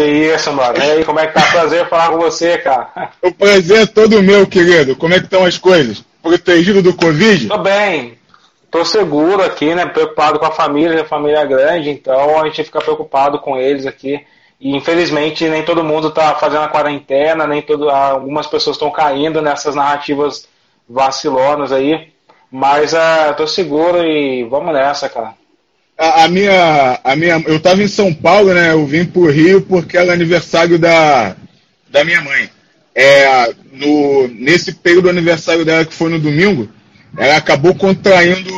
Que isso, mano. E aí, como é que tá? Prazer falar com você, cara. O prazer é todo meu, querido. Como é que estão as coisas? Protegido do Covid? Tô bem. Tô seguro aqui, né? Preocupado com a família, a família é grande, então a gente fica preocupado com eles aqui. E infelizmente nem todo mundo está fazendo a quarentena, nem todo, algumas pessoas estão caindo nessas narrativas vacilonas aí. Mas uh, tô seguro e vamos nessa, cara. A, a, minha, a minha, eu estava em São Paulo, né? Eu vim pro Rio porque era aniversário da, da minha mãe. É, no, nesse período do aniversário dela, que foi no domingo, ela acabou contraindo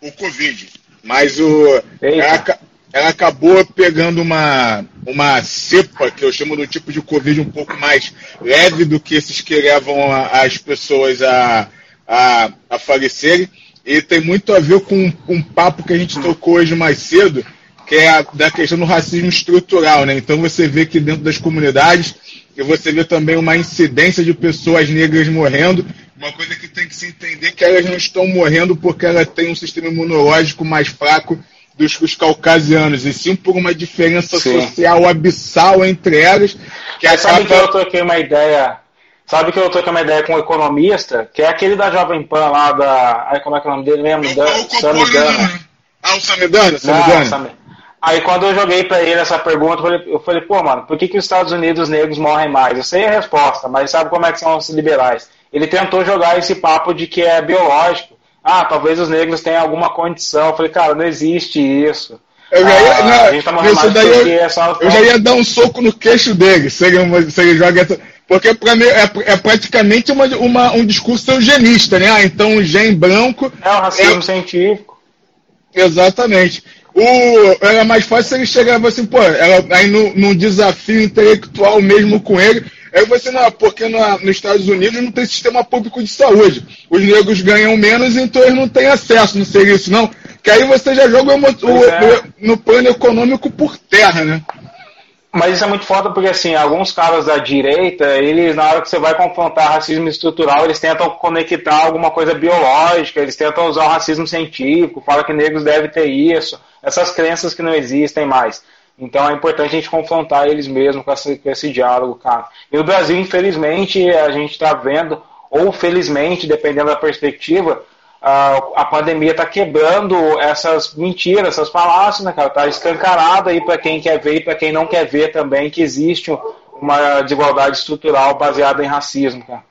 o Covid. Mas o, ela, ela, acabou pegando uma, uma cepa, que eu chamo do tipo de Covid um pouco mais leve do que esses que levam a, as pessoas a, a, a falecerem. E tem muito a ver com um, papo que a gente tocou hoje mais cedo, que é a, da questão do racismo estrutural. Né? Então você vê que dentro das comunidades e você vê também uma incidência de pessoas negras morrendo. Uma coisa que tem que se entender que elas não estão morrendo porque elas têm um sistema imunológico mais fraco dos os caucasianos, e sim por uma diferença sim. social abissal entre elas. Que Mas sabe que eu troquei uma ideia. Sabe que eu troquei uma ideia com um economista, que é aquele da Jovem Pan lá da. Ai, como é que é o nome dele mesmo? É o Samidana. Ah, o Samidana? Samidana. Aí quando eu joguei para ele essa pergunta, eu falei, eu falei, pô, mano, por que, que os Estados Unidos negros morrem mais? Eu sei a resposta, mas sabe como é que são os liberais? Ele tentou jogar esse papo de que é biológico. Ah, talvez os negros tenham alguma condição. Eu falei, cara, não existe isso. Eu já ia, ah, não, a gente tá morrendo daí eu, é só... eu já ia dar um soco no queixo dele, se ele, se ele joga essa... Porque mim é, é, praticamente uma, uma, um discurso eugenista, né? Ah, então o gen branco. É o racismo é... científico. Exatamente. O, era mais fácil ele chegava assim, pô, ela, aí no, num desafio intelectual mesmo com ele. Aí você, não, porque no, nos Estados Unidos não tem sistema público de saúde. Os negros ganham menos, então eles não têm acesso, não seria isso não? Que aí você já joga o, o, é. no plano econômico por terra, né? Mas isso é muito foda porque, assim, alguns caras da direita, eles, na hora que você vai confrontar racismo estrutural, eles tentam conectar alguma coisa biológica, eles tentam usar o racismo científico, fala que negros devem ter isso, essas crenças que não existem mais. Então é importante a gente confrontar eles mesmo com esse, com esse diálogo, cara. E no Brasil, infelizmente, a gente está vendo, ou felizmente, dependendo da perspectiva, a, pandemia está quebrando essas mentiras, essas falácias, né, cara? Está escancarado aí para quem quer ver e para quem não quer ver também que existe uma desigualdade estrutural baseada em racismo, cara.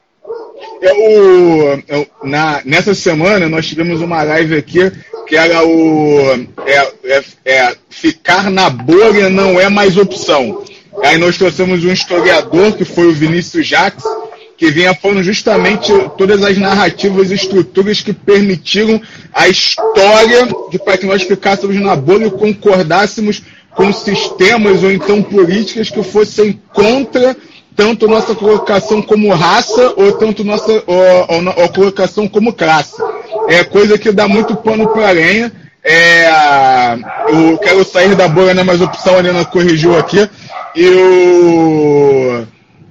Eu, eu, na, nessa semana nós tivemos uma live aqui que era o é, é, é, ficar na bolha não é mais opção. Aí nós trouxemos um historiador que foi o Vinícius Jacques, que vinha falando justamente todas as narrativas e estruturas que permitiram a história de para que nós ficássemos na bolha e concordássemos com sistemas ou então políticas que fossem contra tanto nossa colocação como raça ou tanto nossa ou, ou, ou colocação como classe. É coisa que dá muito pano para aranha. É, eu quero sair da bolha, né, mas a opção a Helena corrigiu aqui. E o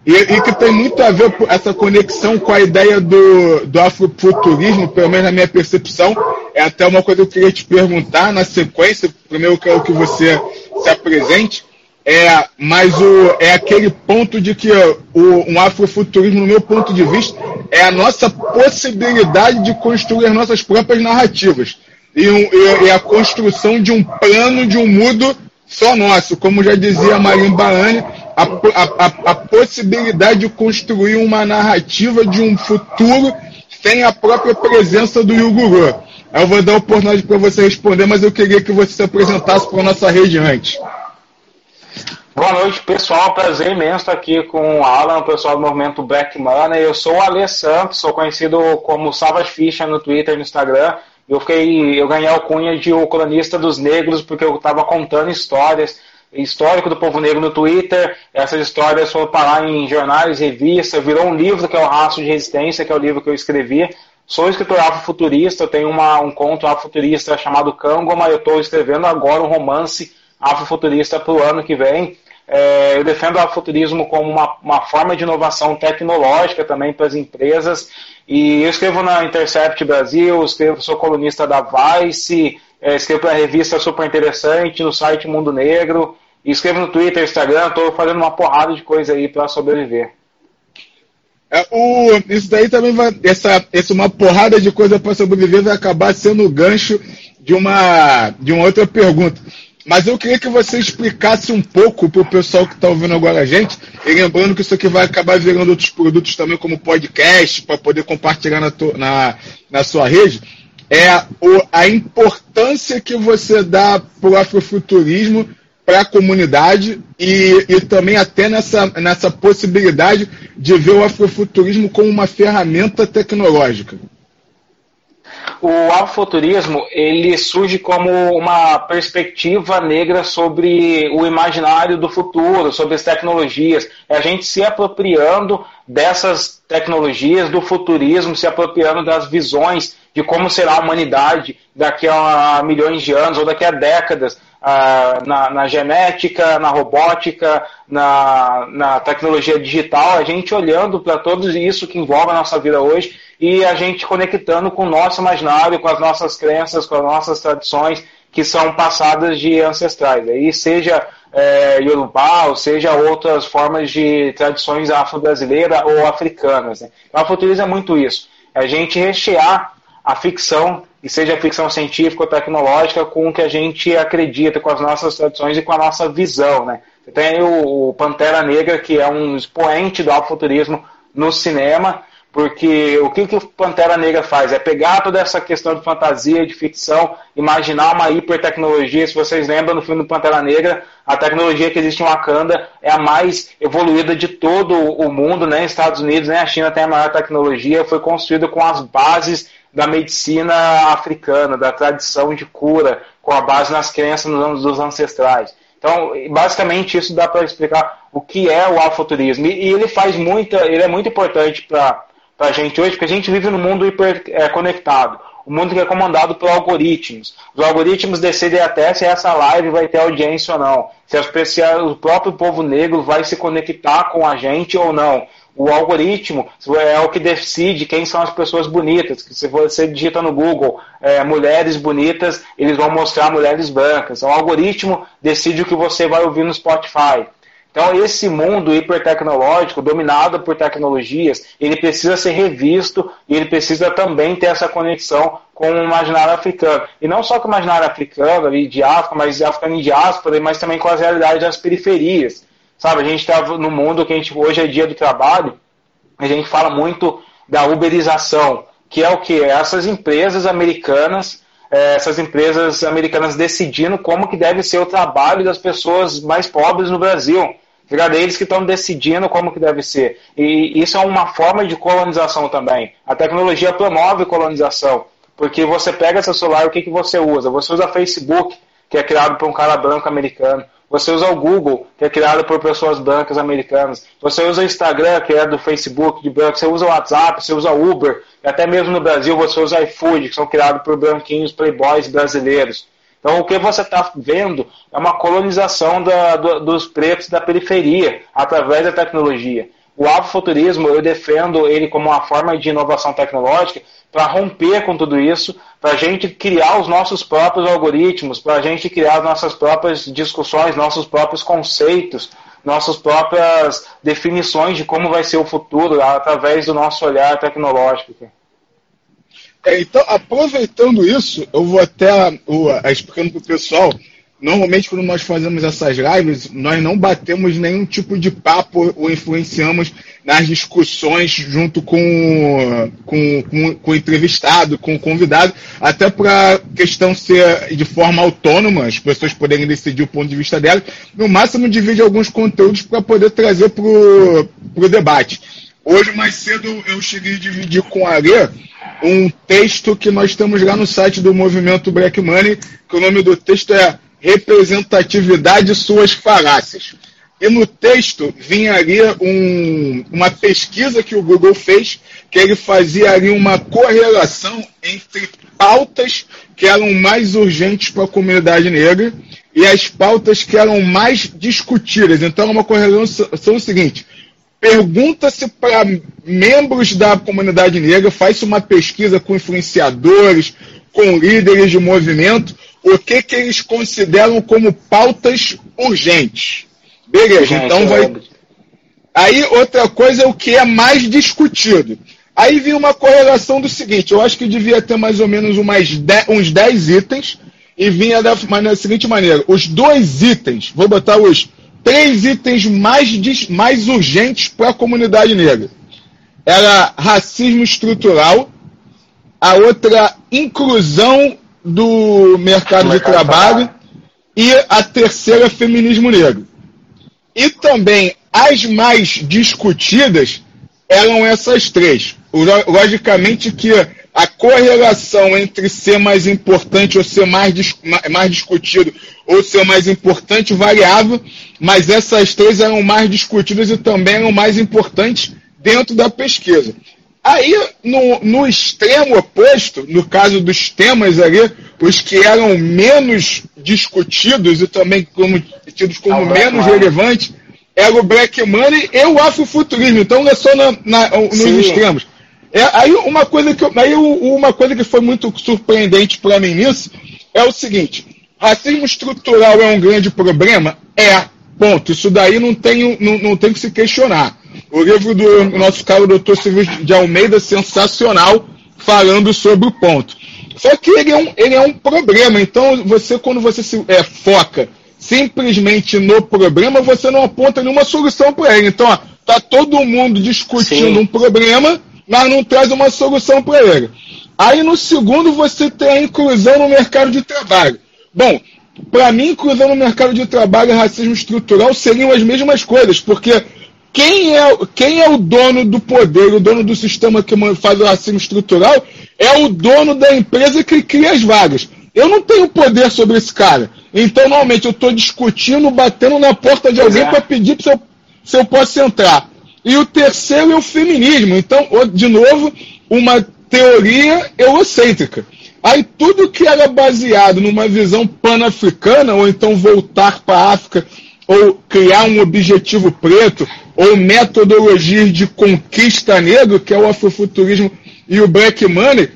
e, e, que tem muito a ver essa conexão com a ideia do, do afrofuturismo, pelo menos na minha percepção. É até uma coisa que eu queria te perguntar na sequência. Primeiro, quero que você se apresente. É, mas o, é aquele ponto de que o, um afrofuturismo, no meu ponto de vista, é a nossa possibilidade de construir as nossas próprias narrativas. E, um, e, e a construção de um plano de um mundo só nosso. Como já dizia Marim Barani, a, a, a, possibilidade de construir uma narrativa de um futuro sem a própria presença do Yuguru. Eu vou dar a oportunidade para você responder, mas eu queria que você se apresentasse para a nossa rede antes. Boa noite, pessoal. Prazer imenso estar aqui com o Alan, o pessoal do movimento Black Money. Eu sou o Alê Santos, sou conhecido como Savas Ficha no Twitter e no Instagram. Eu, fiquei, eu ganhei a alcunha de o cronista dos negros porque eu estava contando histórias histórico do povo negro no Twitter. Essas histórias foram parar em jornais, revistas, virou um livro que é o Rastro de Resistência, que é o livro que eu escrevi. Sou escritor afrofuturista, eu tenho uma, um conto afrofuturista chamado Kangoma, eu estou escrevendo agora um romance afrofuturista para o ano que vem. É, eu defendo o afrofuturismo como uma, uma forma de inovação tecnológica também para as empresas. E eu escrevo na Intercept Brasil, escrevo, sou colunista da Vice, é, escrevo para a revista super interessante, no site Mundo Negro. Escrevo no Twitter, Instagram, estou fazendo uma porrada de coisa aí para sobreviver. É, o, isso daí também vai. Essa, essa uma porrada de coisa para sobreviver vai acabar sendo o gancho de uma, de uma outra pergunta. Mas eu queria que você explicasse um pouco para o pessoal que está ouvindo agora a gente, e lembrando que isso aqui vai acabar virando outros produtos também, como podcast, para poder compartilhar na, na, na sua rede, é o, a importância que você dá para o afrofuturismo para a comunidade e, e também até nessa, nessa possibilidade de ver o afrofuturismo como uma ferramenta tecnológica o afrofuturismo ele surge como uma perspectiva negra sobre o imaginário do futuro, sobre as tecnologias. É a gente se apropriando dessas tecnologias, do futurismo, se apropriando das visões de como será a humanidade daqui a milhões de anos ou daqui a décadas. Uh, na, na, genética, na robótica, na, na tecnologia digital, a gente olhando para tudo isso que envolve a nossa vida hoje e a gente conectando com o nosso imaginário, com as nossas crenças, com as nossas tradições que são passadas de ancestrais. Aí seja é, Yorubá, ou seja outras formas de tradições afro-brasileiras ou africanas. Né? Então a futurismo é muito isso. A gente rechear a ficção, e seja ficção científica ou tecnológica, com o que a gente acredita, com as nossas tradições e com a nossa visão. Né? Tem o Pantera Negra, que é um expoente do afrofuturismo no cinema, porque o que, que o Pantera Negra faz? É pegar toda essa questão de fantasia, de ficção, imaginar uma hipertecnologia. Se vocês lembram no filme do Pantera Negra, a tecnologia que existe em Wakanda é a mais evoluída de todo o mundo, né? Estados Unidos, né? A China tem a maior tecnologia, foi construída com as bases da medicina africana, da tradição de cura, com a base nas crenças dos ancestrais. Então, basicamente, isso dá para explicar o que é o afuturismo. E ele faz muita, ele é muito importante para a gente hoje, porque a gente vive num mundo hiperconectado. É, um mundo que é comandado por algoritmos. Os algoritmos decidem até se essa live vai ter audiência ou não. Se, se o próprio povo negro vai se conectar com a gente ou não. O algoritmo é o que decide quem são as pessoas bonitas. Se você digita no Google é, mulheres bonitas, eles vão mostrar mulheres brancas. Então, o algoritmo decide o que você vai ouvir no Spotify. Então, esse mundo hipertecnológico, dominado por tecnologias, ele precisa ser revisto e ele precisa também ter essa conexão com o imaginário africano. E não só com o imaginário africano, de África, mas africano em diáspora, mas também com as realidades das periferias. Sabe, a gente está no mundo que a gente, hoje é dia do trabalho, a gente fala muito da uberização, que é o que? Essas empresas americanas eh, essas empresas americanas decidindo como que deve ser o trabalho das pessoas mais pobres no Brasil. Eles que estão decidindo como que deve ser. E isso é uma forma de colonização também. A tecnologia promove colonização. Porque você pega seu celular, o que, que você usa? Você usa Facebook, que é criado por um cara branco americano. Você usa o Google, que é criado por pessoas brancas americanas. Você usa o Instagram, que é do Facebook de branco. Você usa o WhatsApp, você usa o Uber. E até mesmo no Brasil você usa o iFood, que são criados por branquinhos playboys brasileiros. Então, o que você está vendo é uma colonização da, do, dos pretos da periferia através da tecnologia. O afrofuturismo, eu defendo ele como uma forma de inovação tecnológica para romper com tudo isso, para a gente criar os nossos próprios algoritmos, para a gente criar as nossas próprias discussões, nossos próprios conceitos, nossas próprias definições de como vai ser o futuro através do nosso olhar tecnológico. É, então, aproveitando isso, eu vou até uh, explicando para o pessoal. Normalmente, quando nós fazemos essas lives, nós não batemos nenhum tipo de papo ou influenciamos nas discussões junto com, com, com, com o entrevistado, com o convidado, até para a questão ser de forma autônoma, as pessoas poderem decidir o ponto de vista delas. No máximo, divide alguns conteúdos para poder trazer para o debate. Hoje, mais cedo, eu cheguei a dividir com a Arê um texto que nós temos lá no site do movimento Black Money, que o nome do texto é Representatividade e Suas Falácias. E no texto vinha ali um, uma pesquisa que o Google fez, que ele fazia ali uma correlação entre pautas que eram mais urgentes para a comunidade negra e as pautas que eram mais discutidas. Então, é uma correlação seguinte: Pergunta-se para membros da comunidade negra, faz uma pesquisa com influenciadores, com líderes de movimento, o que, que eles consideram como pautas urgentes. Beleza, então vai. Aí outra coisa é o que é mais discutido. Aí vinha uma correlação do seguinte: eu acho que devia ter mais ou menos umas dez, uns 10 itens, e vinha da, maneira, da seguinte maneira: os dois itens, vou botar os três itens mais, mais urgentes para a comunidade negra. Era racismo estrutural, a outra, inclusão do mercado, mercado de trabalho, e a terceira, feminismo negro. E também as mais discutidas eram essas três. Logicamente que a correlação entre ser mais importante ou ser mais, mais discutido ou ser mais importante variava, mas essas três eram mais discutidas e também eram mais importantes dentro da pesquisa. Aí, no, no extremo oposto, no caso dos temas ali, os que eram menos discutidos e também como, tidos como é menos relevantes, era o Black Money e o Afrofuturismo. Então, não é só na, na, nos Sim. extremos. É, aí, uma coisa que, aí, uma coisa que foi muito surpreendente para mim nisso é o seguinte: racismo estrutural é um grande problema? É. Ponto. Isso daí não tem, não, não tem que se questionar. O livro do nosso caro doutor Silvio de Almeida, sensacional, falando sobre o ponto. Só que ele é um, ele é um problema. Então, você, quando você se é, foca simplesmente no problema, você não aponta nenhuma solução para ele. Então, ó, tá todo mundo discutindo Sim. um problema, mas não traz uma solução para ele. Aí no segundo você tem a inclusão no mercado de trabalho. Bom, para mim, inclusão no mercado de trabalho e racismo estrutural seriam as mesmas coisas, porque quem é, quem é o dono do poder, o dono do sistema que faz o racismo estrutural, é o dono da empresa que cria as vagas. Eu não tenho poder sobre esse cara. Então, normalmente, eu estou discutindo, batendo na porta de alguém é. para pedir se eu, se eu posso entrar. E o terceiro é o feminismo. Então, de novo, uma teoria eurocêntrica. Aí tudo que era baseado numa visão pan-africana, ou então voltar para a África, ou criar um objetivo preto, ou metodologias de conquista negro, que é o afrofuturismo e o black money,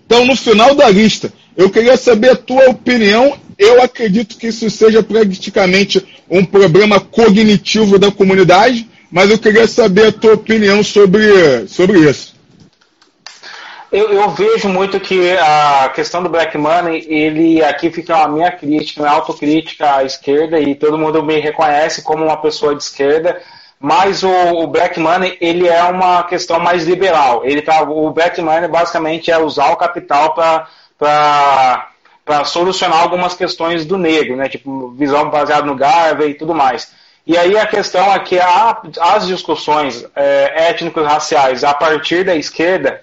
estão no final da lista. Eu queria saber a tua opinião. Eu acredito que isso seja praticamente um problema cognitivo da comunidade, mas eu queria saber a tua opinião sobre, sobre isso. Eu, eu, vejo muito que a questão do black money, ele aqui fica a minha crítica, minha autocrítica à esquerda, e todo mundo me reconhece como uma pessoa de esquerda, mas o, o black money ele é uma questão mais liberal. Ele tá, o black money basicamente é usar o capital para solucionar algumas questões do negro, né? tipo visão baseada no Garvey e tudo mais. E aí a questão é que há, as discussões é, étnicos-raciais a partir da esquerda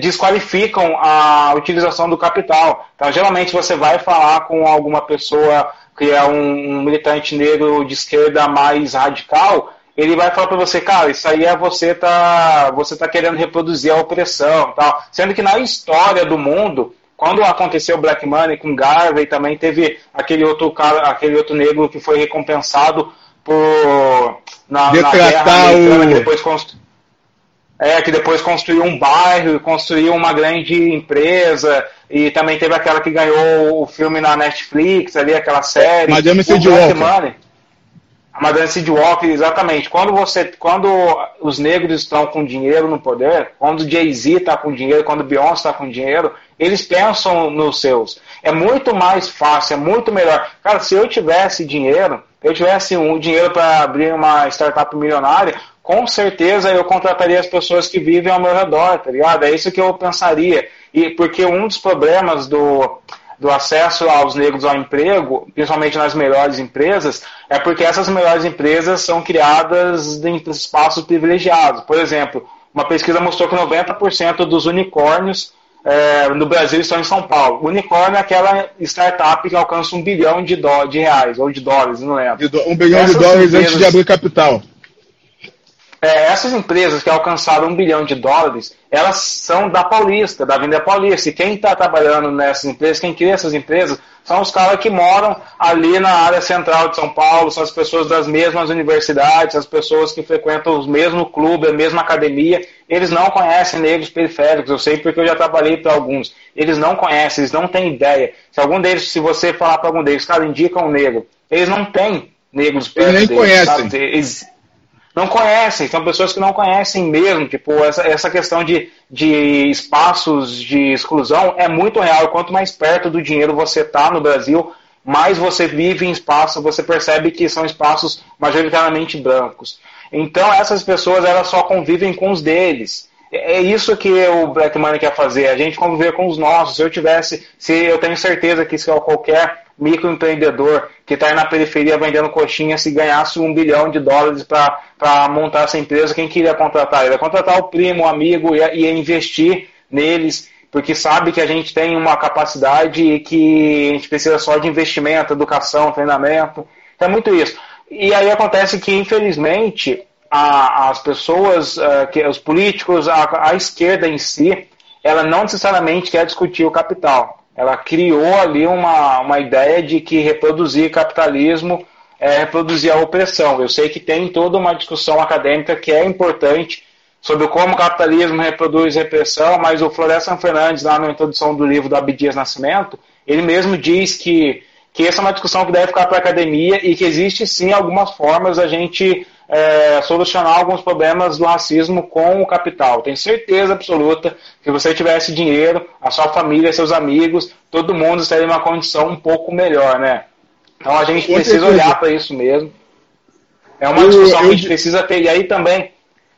desqualificam a utilização do capital. Então, geralmente você vai falar com alguma pessoa que é um, militante negro de esquerda mais radical, ele vai falar para você, cara, isso aí é você tá, você tá querendo reproduzir a opressão, tal. Sendo que na história do mundo, quando aconteceu o Black Money com Garvey, também teve aquele outro cara, aquele outro negro que foi recompensado por na, na guerra americana, o... que depois constru... é, que depois construiu um bairro, construiu uma grande empresa e também teve aquela que ganhou o filme na Netflix, ali aquela série. Madame C.D. Walker. A Madame Sid Walker, exatamente. Quando você, quando os negros estão com dinheiro no poder, quando o Jay-Z está com dinheiro, quando o Beyoncé está com dinheiro, eles pensam nos seus. É muito mais fácil, é muito melhor. Cara, se eu tivesse dinheiro, eu tivesse um dinheiro para abrir uma startup milionária, com certeza eu contrataria as pessoas que vivem ao meu redor, tá ligado? É isso que eu pensaria. E porque um dos problemas do do acesso aos negros ao emprego, principalmente nas melhores empresas, é porque essas melhores empresas são criadas em espaços privilegiados. Por exemplo, uma pesquisa mostrou que 90% dos unicórnios é, no Brasil estão em São Paulo. O unicórnio é aquela startup que alcança um bilhão de, de reais, ou de dólares, não lembro. Um bilhão Essas de dólares empresas... antes de abrir capital. É, essas empresas que alcançaram um bilhão de dólares, elas são da Paulista, da Avenida Paulista. E quem está trabalhando nessas empresas, quem cria essas empresas, são os caras que moram ali na área central de São Paulo, são as pessoas das mesmas universidades, as pessoas que frequentam os mesmos clubes, a mesma academia. Eles não conhecem negros periféricos, eu sei porque eu já trabalhei para alguns. Eles não conhecem, eles não têm ideia. Se algum deles, se você falar para algum deles, cara, indica um negro, eles não têm negros perto Eles nem deles, conhecem. Eles, não conhecem, são pessoas que não conhecem mesmo. Tipo, essa, essa questão de, de espaços de exclusão é muito real. Quanto mais perto do dinheiro você está no Brasil, mais você vive em espaço, você percebe que são espaços majoritariamente brancos. Então, essas pessoas elas só convivem com os deles. É isso que o Black Money quer fazer, a gente conviver com os nossos. Se eu tivesse, se eu tenho certeza que se qualquer microempreendedor que está aí na periferia vendendo coxinha, se ganhasse um bilhão de dólares para montar essa empresa, quem queria contratar? Ele ia contratar o primo, o amigo, ia, ia investir neles, porque sabe que a gente tem uma capacidade e que a gente precisa só de investimento, educação, treinamento. É muito isso. E aí acontece que, infelizmente, a, as pessoas, eh, que, os políticos, a, a esquerda em si, ela não necessariamente quer discutir o capital ela criou ali uma, uma ideia de que reproduzir capitalismo é reproduzir a opressão. Eu sei que tem toda uma discussão acadêmica que é importante sobre como o capitalismo reproduz repressão, mas o Florestan Fernandes, lá na introdução do livro do Abdias Nascimento, ele mesmo diz que, que essa é uma discussão que deve ficar para a academia e que existe sim algumas formas a gente é, solucionar alguns problemas do racismo com o capital. Tenho certeza absoluta que se você tivesse dinheiro, a sua família, seus amigos, todo mundo estaria em uma condição um pouco melhor, né? Então a gente precisa olhar para isso mesmo. É uma discussão que a gente precisa ter. E aí também,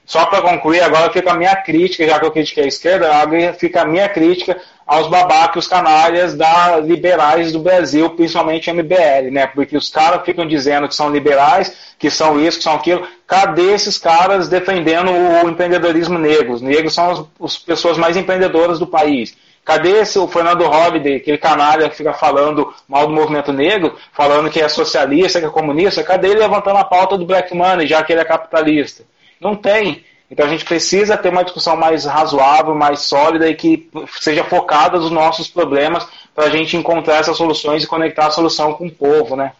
só para concluir, agora fica a minha crítica, já que eu critiquei a esquerda, fica a minha crítica aos babacos canalhas da liberais do Brasil, principalmente MBL, né? Porque os caras ficam dizendo que são liberais, que são isso, que são aquilo. Cadê esses caras defendendo o empreendedorismo negro? Os negros são as, as pessoas mais empreendedoras do país. Cadê esse, o Fernando Holliday, aquele canalha que fica falando mal do movimento negro, falando que é socialista, que é comunista? Cadê ele levantando a pauta do black money, já que ele é capitalista? Não tem. Então a gente precisa ter uma discussão mais razoável, mais sólida e que seja focada nos nossos problemas para a gente encontrar essas soluções e conectar a solução com o povo, né?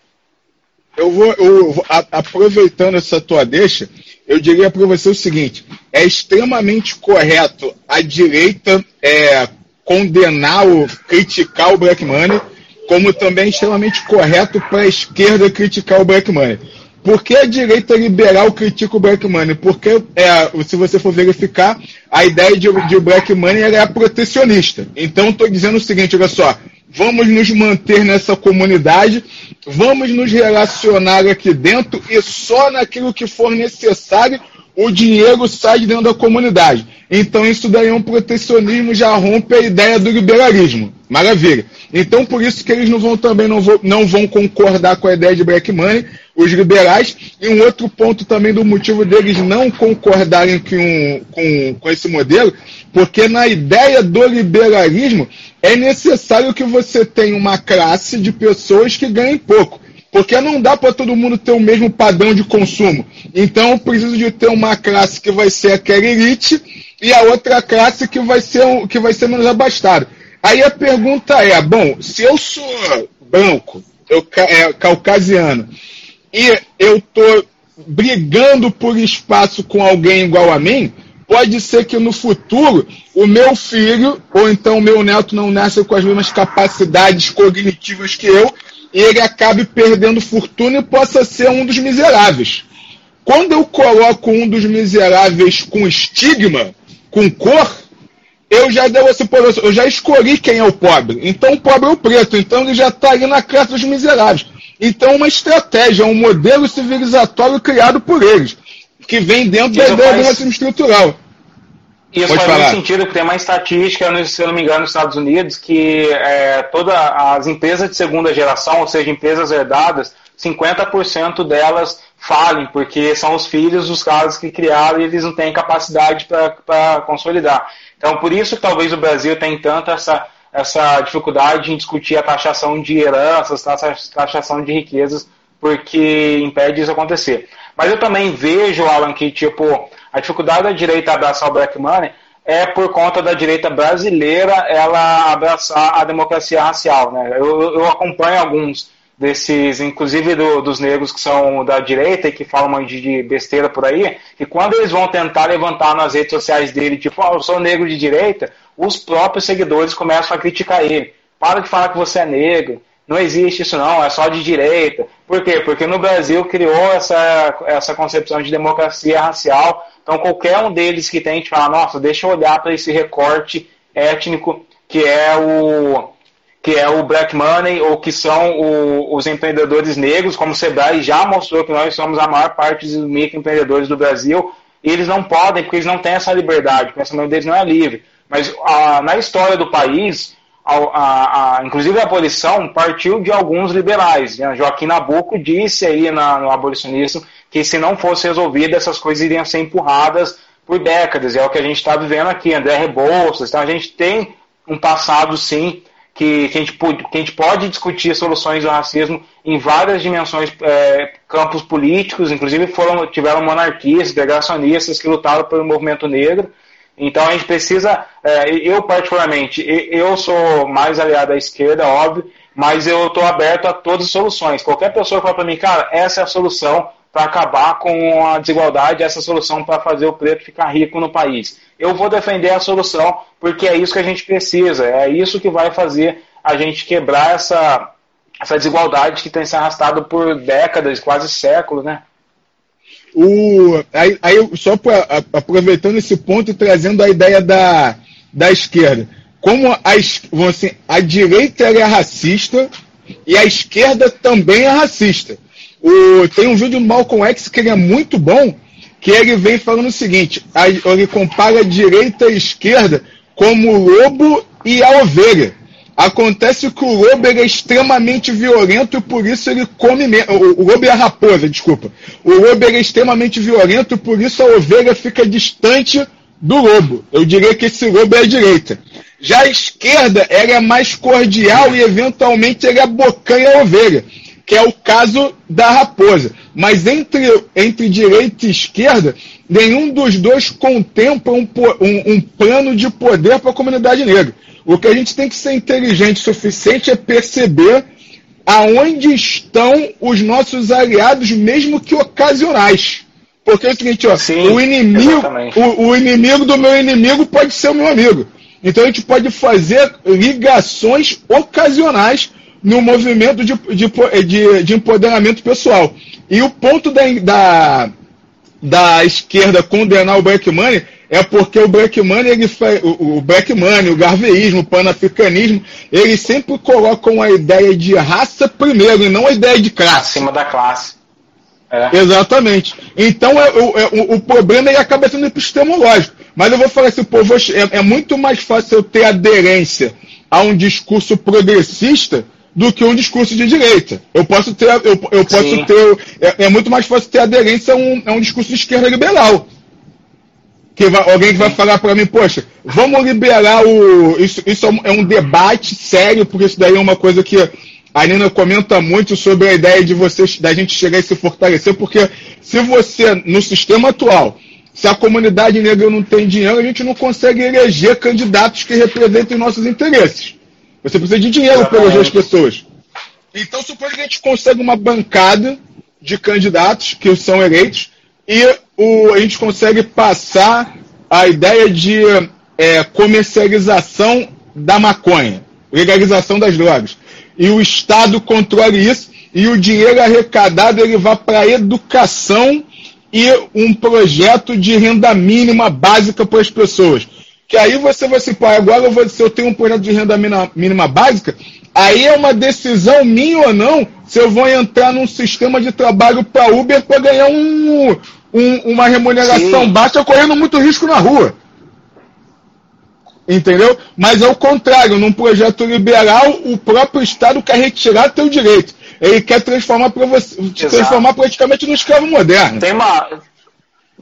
Eu vou, eu, aproveitando essa tua deixa, eu diria para você o seguinte: é extremamente correto a direita é, condenar ou criticar o black money, como também é extremamente correto para a esquerda criticar o black money. Por que a direita liberal critica o black money? Porque, é, se você for verificar, a ideia de, de black money é protecionista. Então, estou dizendo o seguinte, olha só, vamos nos manter nessa comunidade, vamos nos relacionar aqui dentro e só naquilo que for necessário o dinheiro sai de dentro da comunidade. Então isso daí é um protecionismo, já rompe a ideia do liberalismo. Maravilha. Então por isso que eles não vão também não vão, não vão concordar com a ideia de black money, os liberais. E um outro ponto também do motivo deles não concordarem com, com, com esse modelo, porque na ideia do liberalismo é necessário que você tenha uma classe de pessoas que ganhem pouco. Porque não dá para todo mundo ter o mesmo padrão de consumo. Então eu preciso de ter uma classe que vai ser aquela elite e a outra classe que vai ser, que vai ser menos abastada. Aí a pergunta é, bom, se eu sou branco, eu é, caucasiano, e eu estou brigando por espaço com alguém igual a mim, pode ser que no futuro o meu filho ou então o meu neto não nasça com as mesmas capacidades cognitivas que eu e ele acabe perdendo fortuna e possa ser um dos miseráveis. Quando eu coloco um dos miseráveis com estigma, com cor, eu já deu esse eu já escolhi quem é o pobre. Então o pobre é o preto, então ele já está ali na classe dos miseráveis. Então uma estratégia, um modelo civilizatório criado por eles, que vem dentro da ideia faz... do racismo estrutural. Isso Pode faz falar. muito sentido, porque tem uma estatística, se eu não me engano, nos Estados Unidos, que é, todas as empresas de segunda geração, ou seja, empresas herdadas, 50% delas falem, porque são os filhos dos caras que criaram e eles não têm capacidade para consolidar. Então, por isso que talvez o Brasil tem tanta essa, essa dificuldade em discutir a taxação de heranças, taxação de riquezas, porque impede isso acontecer. Mas eu também vejo, Alan, que tipo, A dificuldade da direita abraçar o black money é por conta da direita brasileira ela abraçar a democracia racial. Né? Eu, eu acompanho alguns desses, inclusive do, dos negros que são da direita e que falam de, de besteira por aí, que quando eles vão tentar levantar nas redes sociais dele, tipo, oh, eu sou negro de direita, os próprios seguidores começam a criticar ele. Para de falar que você é negro, não existe isso não, é só de direita. Por quê? Porque no Brasil criou essa, essa concepção de democracia racial então, qualquer um deles que tente falar, nossa, deixa eu olhar para esse recorte étnico que é o que é o black money ou que são o, os empreendedores negros, como o Sebrae já mostrou que nós somos a maior parte dos microempreendedores do Brasil, e eles não podem, porque eles não têm essa liberdade, o pensamento deles não é livre. Mas a, na história do país, a, a, inclusive a abolição partiu de alguns liberais. Né? Joaquim Nabuco disse aí na, no abolicionismo que se não fosse resolvida, essas coisas iriam ser empurradas por décadas. É o que a gente está vivendo aqui, André Rebouças. Então a gente tem um passado, sim, que, que, a, gente, que a gente pode discutir soluções do racismo em várias dimensões, é, campos políticos, inclusive foram, tiveram monarquias, integracionistas que lutaram pelo movimento negro. Então a gente precisa, é, eu particularmente, eu sou mais aliado à esquerda, óbvio, mas eu estou aberto a todas as soluções. Qualquer pessoa fala para mim, cara, essa é a solução, para acabar com a desigualdade, essa solução para fazer o preto ficar rico no país. Eu vou defender a solução porque é isso que a gente precisa, é isso que vai fazer a gente quebrar essa, essa desigualdade que tem se arrastado por décadas, quase séculos, né? O, aí, aí só pra, aproveitando esse ponto e trazendo a ideia da, da esquerda. Como a, assim, a direita é racista e a esquerda também é racista. O, tem um vídeo do Malcolm X que ele é muito bom, que ele vem falando o seguinte: a, ele compara a direita e a esquerda como o lobo e a ovelha. Acontece que o lobo é extremamente violento e por isso ele come. O, o lobo é a raposa, desculpa. O lobo é extremamente violento e por isso a ovelha fica distante do lobo. Eu diria que esse lobo é a direita. Já a esquerda, ela é mais cordial e eventualmente ela abocanha a ovelha que é o caso da raposa. Mas entre, entre direita e esquerda, nenhum dos dois contempla um, um, um plano de poder para a comunidade negra. O que a gente tem que ser inteligente o suficiente é perceber aonde estão os nossos aliados, mesmo que ocasionais. Porque é o seguinte, ó, Sim, o, inimigo, o, o inimigo do meu inimigo pode ser o meu amigo. Então a gente pode fazer ligações ocasionais no movimento de, de, de, de empoderamento pessoal. E o ponto da, da, da esquerda condenar o black money é porque o black money, ele, o, o black money, o garveísmo, o panafricanismo, eles sempre colocam a ideia de raça primeiro e não a ideia de classe. Acima da classe. É. Exatamente. Então é, é, o, o, problema ele acaba sendo epistemológico. Mas eu vou falar assim, pô, é, é muito mais fácil eu ter aderência a um discurso progressista do que um discurso de direita. Eu posso ter, eu, eu posso ter, é, é, muito mais fácil ter aderência a um, a um discurso de esquerda liberal. Que vai, alguém que vai falar para mim, poxa, vamos liberar o. Isso, isso é um debate sério, porque isso daí é uma coisa que a Nina comenta muito sobre a ideia de você, da gente chegar e se fortalecer, porque se você, no sistema atual, se a comunidade negra não tem dinheiro, a gente não consegue eleger candidatos que representem nossos interesses. Você precisa de dinheiro para eleger as pessoas. Então, supõe que a gente consegue uma bancada de candidatos que são eleitos e o, a gente consegue passar a ideia de é, comercialização da maconha, legalização das drogas. E o Estado controle isso e o dinheiro arrecadado ele vai para a educação e um projeto de renda mínima básica para as pessoas. Que aí você vai se pô, agora eu, vou, se eu tenho um projeto de renda mínima, mínima básica, aí é uma decisão minha ou não se eu vou entrar num sistema de trabalho para Uber para ganhar um, um, uma remuneração Sim. baixa correndo muito risco na rua. Entendeu? Mas é o contrário, num projeto liberal, o próprio Estado quer retirar teu direito. Ele quer transformar, você, transformar praticamente no escravo moderno. Tem uma,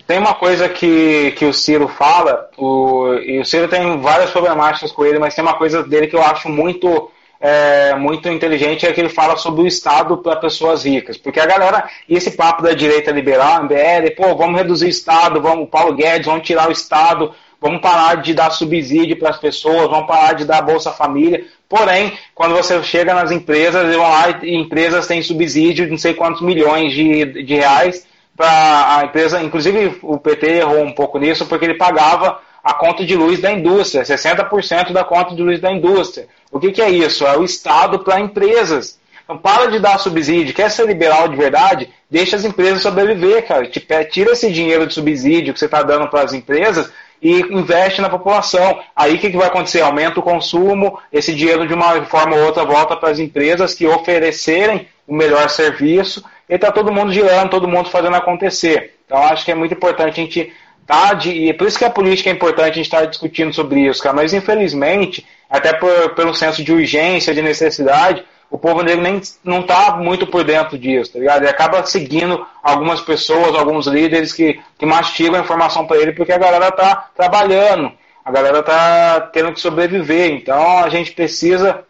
tem uma coisa que, que o Ciro fala, o, e o Ciro tem várias problemáticas com ele, mas tem uma coisa dele que eu acho muito é, muito inteligente é que ele fala sobre o Estado para pessoas ricas. Porque a galera, esse papo da direita liberal, MBL, pô, vamos reduzir o Estado, vamos, Paulo Guedes, vamos tirar o Estado, vamos parar de dar subsídio para as pessoas, vamos parar de dar Bolsa Família. Porém, quando você chega nas empresas, vão lá empresas têm subsídio de não sei quantos milhões de, de reais para a empresa. Inclusive, o PT errou um pouco nisso, porque ele pagava a conta de luz da indústria, 60% da conta de luz da indústria. O que, que é isso? É o Estado para empresas. Então, para de dar subsídio. Quer ser liberal de verdade? Deixa as empresas sobreviver, cara. Tira esse dinheiro de subsídio que você está dando para as empresas e investe na população. Aí o que, que vai acontecer? Aumenta o consumo, esse dinheiro de uma forma ou outra volta para as empresas que oferecerem o melhor serviço e está todo mundo girando, todo mundo fazendo acontecer. Então acho que é muito importante a gente tá? De, e por isso que a política é importante a gente estar tá discutindo sobre isso, cara. Mas infelizmente, até por, pelo senso de urgência, de necessidade, o povo negro nem não está muito por dentro disso, tá ligado? Ele acaba seguindo algumas pessoas, alguns líderes que, que mastigam a informação para ele porque a galera está trabalhando, a galera está tendo que sobreviver. Então a gente precisa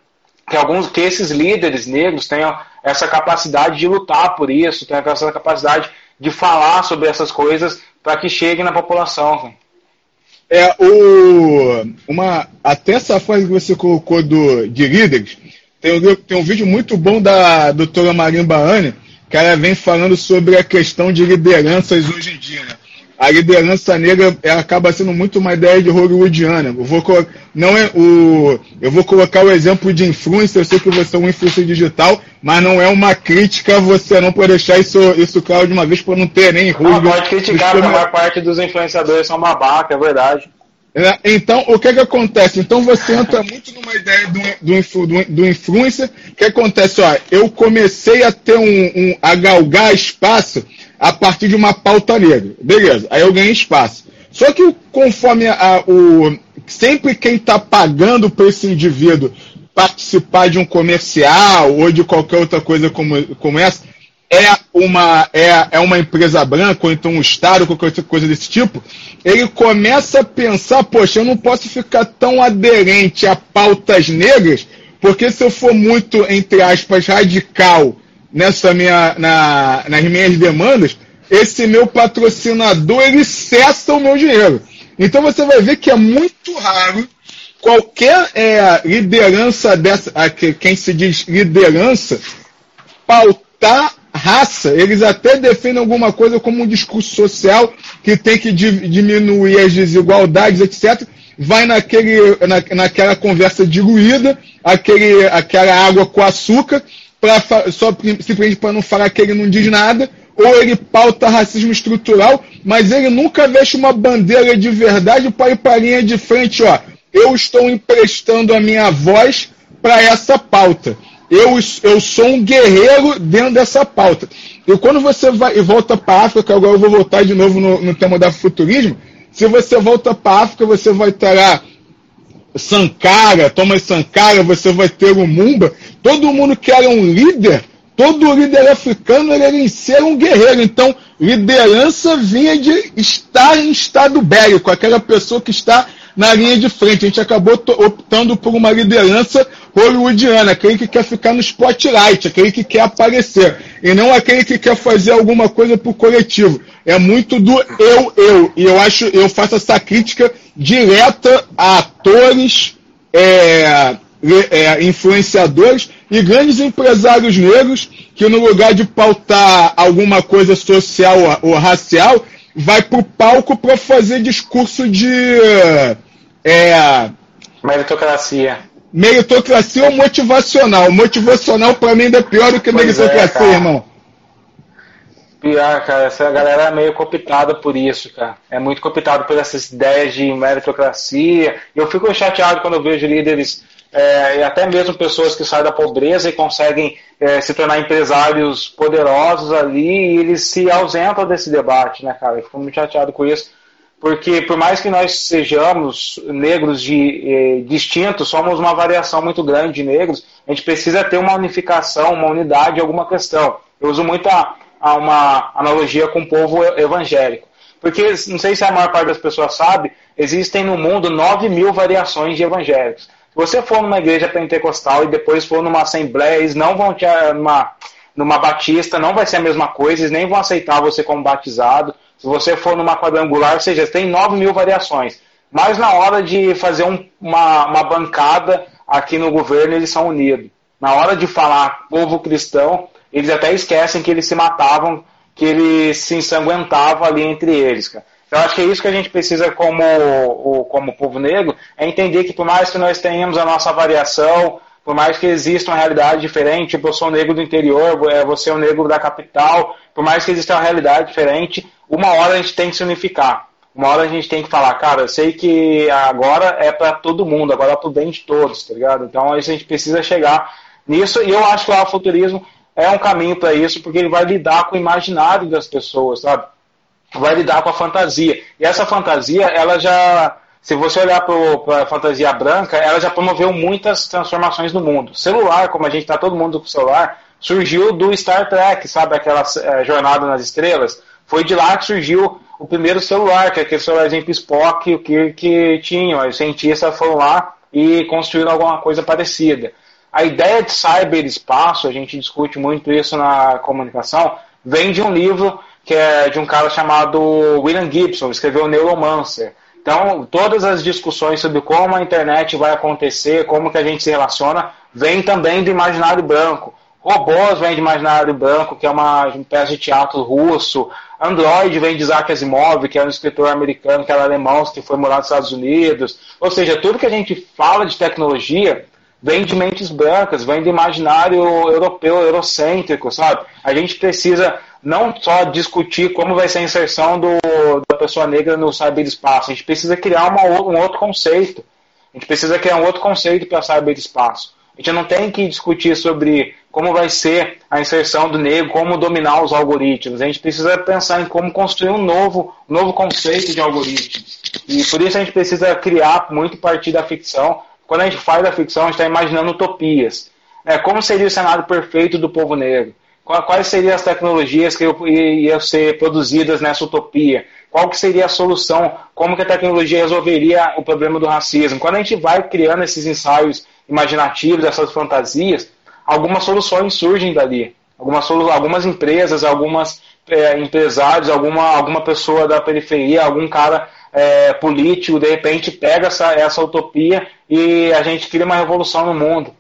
que alguns que esses líderes negros tenham essa capacidade de lutar por isso, tenham essa capacidade de falar sobre essas coisas para que chegue na população. É, o, uma, até essa frase que você colocou do, de líderes, tem um, tem um vídeo muito bom da doutora Marimba Anne, que ela vem falando sobre a questão de lideranças hoje em dia. Né? A liderança negra acaba sendo muito uma ideia de hollywoodiana. Eu vou, não é o, eu vou colocar o exemplo de influência, eu sei que você é um influencer digital, mas não é uma crítica, você não pode deixar isso, isso claro de uma vez para não ter nem ruído. Não, pode criticar, porque a maior parte dos influenciadores são babaca, é verdade. É, então, o que que acontece? Então você entra muito numa ideia do, do, do, do influencer, que acontece, ó, eu comecei a ter um, um a galgar espaço a partir de uma pauta negra. Beleza, aí eu ganhei espaço. Só que conforme a, o. Sempre quem está pagando para esse indivíduo participar de um comercial ou de qualquer outra coisa como, como essa, é uma, é, é uma empresa branca, ou então um Estado, qualquer outra coisa desse tipo, ele começa a pensar, poxa, eu não posso ficar tão aderente a pautas negras, porque se eu for muito, entre aspas, radical nessa minha, na, nas minhas demandas, esse meu patrocinador ele cessa o meu dinheiro. Então você vai ver que é muito raro qualquer é, liderança dessa, quem se diz liderança, pautar raça. Eles até defendem alguma coisa como um discurso social que tem que diminuir as desigualdades, etc. Vai naquele, na, naquela conversa diluída, aquele, aquela água com açúcar, pra, só simplesmente para não falar que ele não diz nada, ou ele pauta racismo estrutural, mas ele nunca veste uma bandeira de verdade para ir para a linha de frente, ó. Eu estou emprestando a minha voz para essa pauta. Eu, eu sou um guerreiro dentro dessa pauta. E quando você vai e volta para a África, agora eu vou voltar de novo no, no tema da futurismo. Se você volta para a África, você vai ter lá Sankara, Thomas Sankara, você vai ter o Mumba. Todo mundo que era um líder, todo líder africano ele ser um guerreiro. Então, liderança vinha de estar em estado bélico, aquela pessoa que está na linha de frente. A gente acabou optando por uma liderança hollywoodiana, aquele que quer ficar no spotlight, aquele que quer aparecer, e não aquele que quer fazer alguma coisa para o coletivo. É muito do eu, eu. E eu acho, eu faço essa crítica direta a atores, é, é, influenciadores e grandes empresários negros que no lugar de pautar alguma coisa social ou racial, vai para o palco para fazer discurso de é, meritocracia. Meritocracia ou motivacional? Motivacional para mim ainda é pior do que pois meritocracia, é, irmão. Pior, cara, essa galera é meio cooptada por isso, cara. É muito cooptado por essas ideias de meritocracia. Eu fico chateado quando eu vejo líderes, é, e até mesmo pessoas que saem da pobreza e conseguem é, se tornar empresários poderosos ali, e eles se ausentam desse debate, né, cara? Eu fico muito chateado com isso. Porque por mais que nós sejamos negros de, eh, distintos, somos uma variação muito grande de negros, a gente precisa ter uma unificação, uma unidade alguma questão. Eu uso muito a, a uma analogia com o povo evangélico. Porque, não sei se a maior parte das pessoas sabe, existem no mundo 9 mil variações de evangélicos. Se você for numa igreja pentecostal e depois for numa assembleia, eles não vão te numa, numa batista, não vai ser a mesma coisa, eles nem vão aceitar você como batizado. Se você for numa quadrangular, ou seja, tem 9 mil variações. Mas na hora de fazer um, uma, uma bancada aqui no governo, eles são unidos. Na hora de falar povo cristão, eles até esquecem que eles se matavam, que eles se ensanguentavam ali entre eles. Cara. Eu acho que é isso que a gente precisa como, como povo negro, é entender que por mais que nós tenhamos a nossa variação, por mais que exista uma realidade diferente, tipo, eu sou negro do interior, é, você é o negro da capital, por mais que exista uma realidade diferente, uma hora a gente tem que se unificar. Uma hora a gente tem que falar, cara, eu sei que agora é para todo mundo, agora é pro bem de todos, tá ligado? Então a gente precisa chegar nisso, e eu acho que o afrofuturismo é um caminho para isso, porque ele vai lidar com o imaginário das pessoas, sabe? vai lidar com a fantasia. E essa fantasia, ela já, se você olhar para a fantasia branca, ela já promoveu muitas transformações no mundo. Celular, como a gente está todo mundo com celular, surgiu do Star Trek, sabe aquela é, jornada nas estrelas? Foi de lá que surgiu o primeiro celular, que é aquele celularzinho Spock, o que, que tinham. Os cientistas foram lá e construíram alguma coisa parecida. A ideia de cyberespaço, a gente discute muito isso na comunicação, vem de um livro que é de um cara chamado William Gibson, escreveu Neuromancer. Então, todas as discussões sobre como a internet vai acontecer, como que a gente se relaciona, vem também do imaginário branco. Robôs vem de imaginário branco, que é uma peça de teatro russo. Android vem de Isaac Asimov, que é um escritor americano, que era alemão, que foi morar nos Estados Unidos. Ou seja, tudo que a gente fala de tecnologia vem de mentes brancas, vem do imaginário europeu, eurocêntrico, sabe? A gente precisa não só discutir como vai ser a inserção do, da pessoa negra no cyberespaço, a gente precisa criar uma, um outro conceito. A gente precisa criar um outro conceito para cyberespaço. A gente não tem que discutir sobre como vai ser a inserção do negro, como dominar os algoritmos. A gente precisa pensar em como construir um novo, um novo conceito de algoritmo. E por isso a gente precisa criar muito partir da ficção. Quando a gente faz da ficção, a gente está imaginando utopias. É, como seria o cenário perfeito do povo negro? quais seriam as tecnologias que iam ser produzidas nessa utopia? Qual que seria a solução? Como que a tecnologia resolveria o problema do racismo? Quando a gente vai criando esses ensaios imaginativos, essas fantasias, algumas soluções surgem dali. Algumas, algumas empresas, algumas é, empresários, alguma, alguma pessoa da periferia, algum cara é, político, de repente pega essa, essa utopia e a gente cria uma revolução no mundo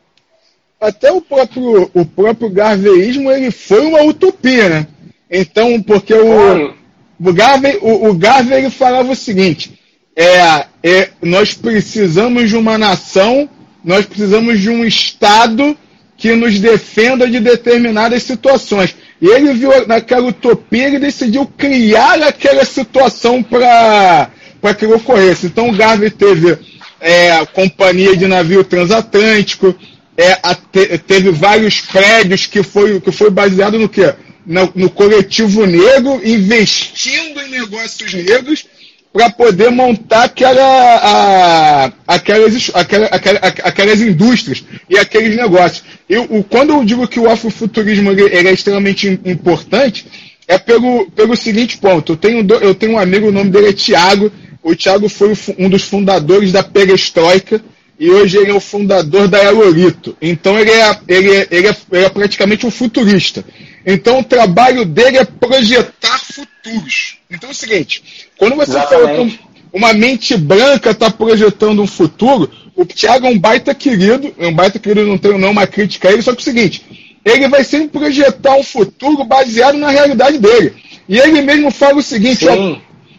até o próprio, o próprio garveísmo ele foi uma utopia, né? Então, porque o, o Garvey, o, o Garvey ele falava o seguinte: é, é, nós precisamos de uma nação, nós precisamos de um Estado que nos defenda de determinadas situações. Ele viu naquela utopia e decidiu criar aquela situação para que ocorresse. Então o Garvey teve é, companhia de navio transatlântico, é, a, te, teve vários prédios que foi, que foi baseado no quê? No, no coletivo negro, investindo em negócios negros para poder montar aquela, a, aquelas, aquela, aquela, aquelas indústrias e aqueles negócios. Eu, o, quando eu digo que o afrofuturismo ele, ele é extremamente importante, é pelo, pelo seguinte ponto. Eu tenho, eu tenho um amigo, o nome dele é Tiago. O Tiago foi um dos fundadores da Perestroika, e hoje ele é o fundador da Aerolito. Então ele é, ele, é, ele, é, ele é praticamente um futurista. Então o trabalho dele é projetar futuros. Então é o seguinte, quando você fala que uma mente branca está projetando um futuro, o Thiago é um baita querido, é um baita querido, não tenho nenhuma crítica a ele, só que é o seguinte, ele vai sempre projetar um futuro baseado na realidade dele. E ele mesmo fala o seguinte, ó,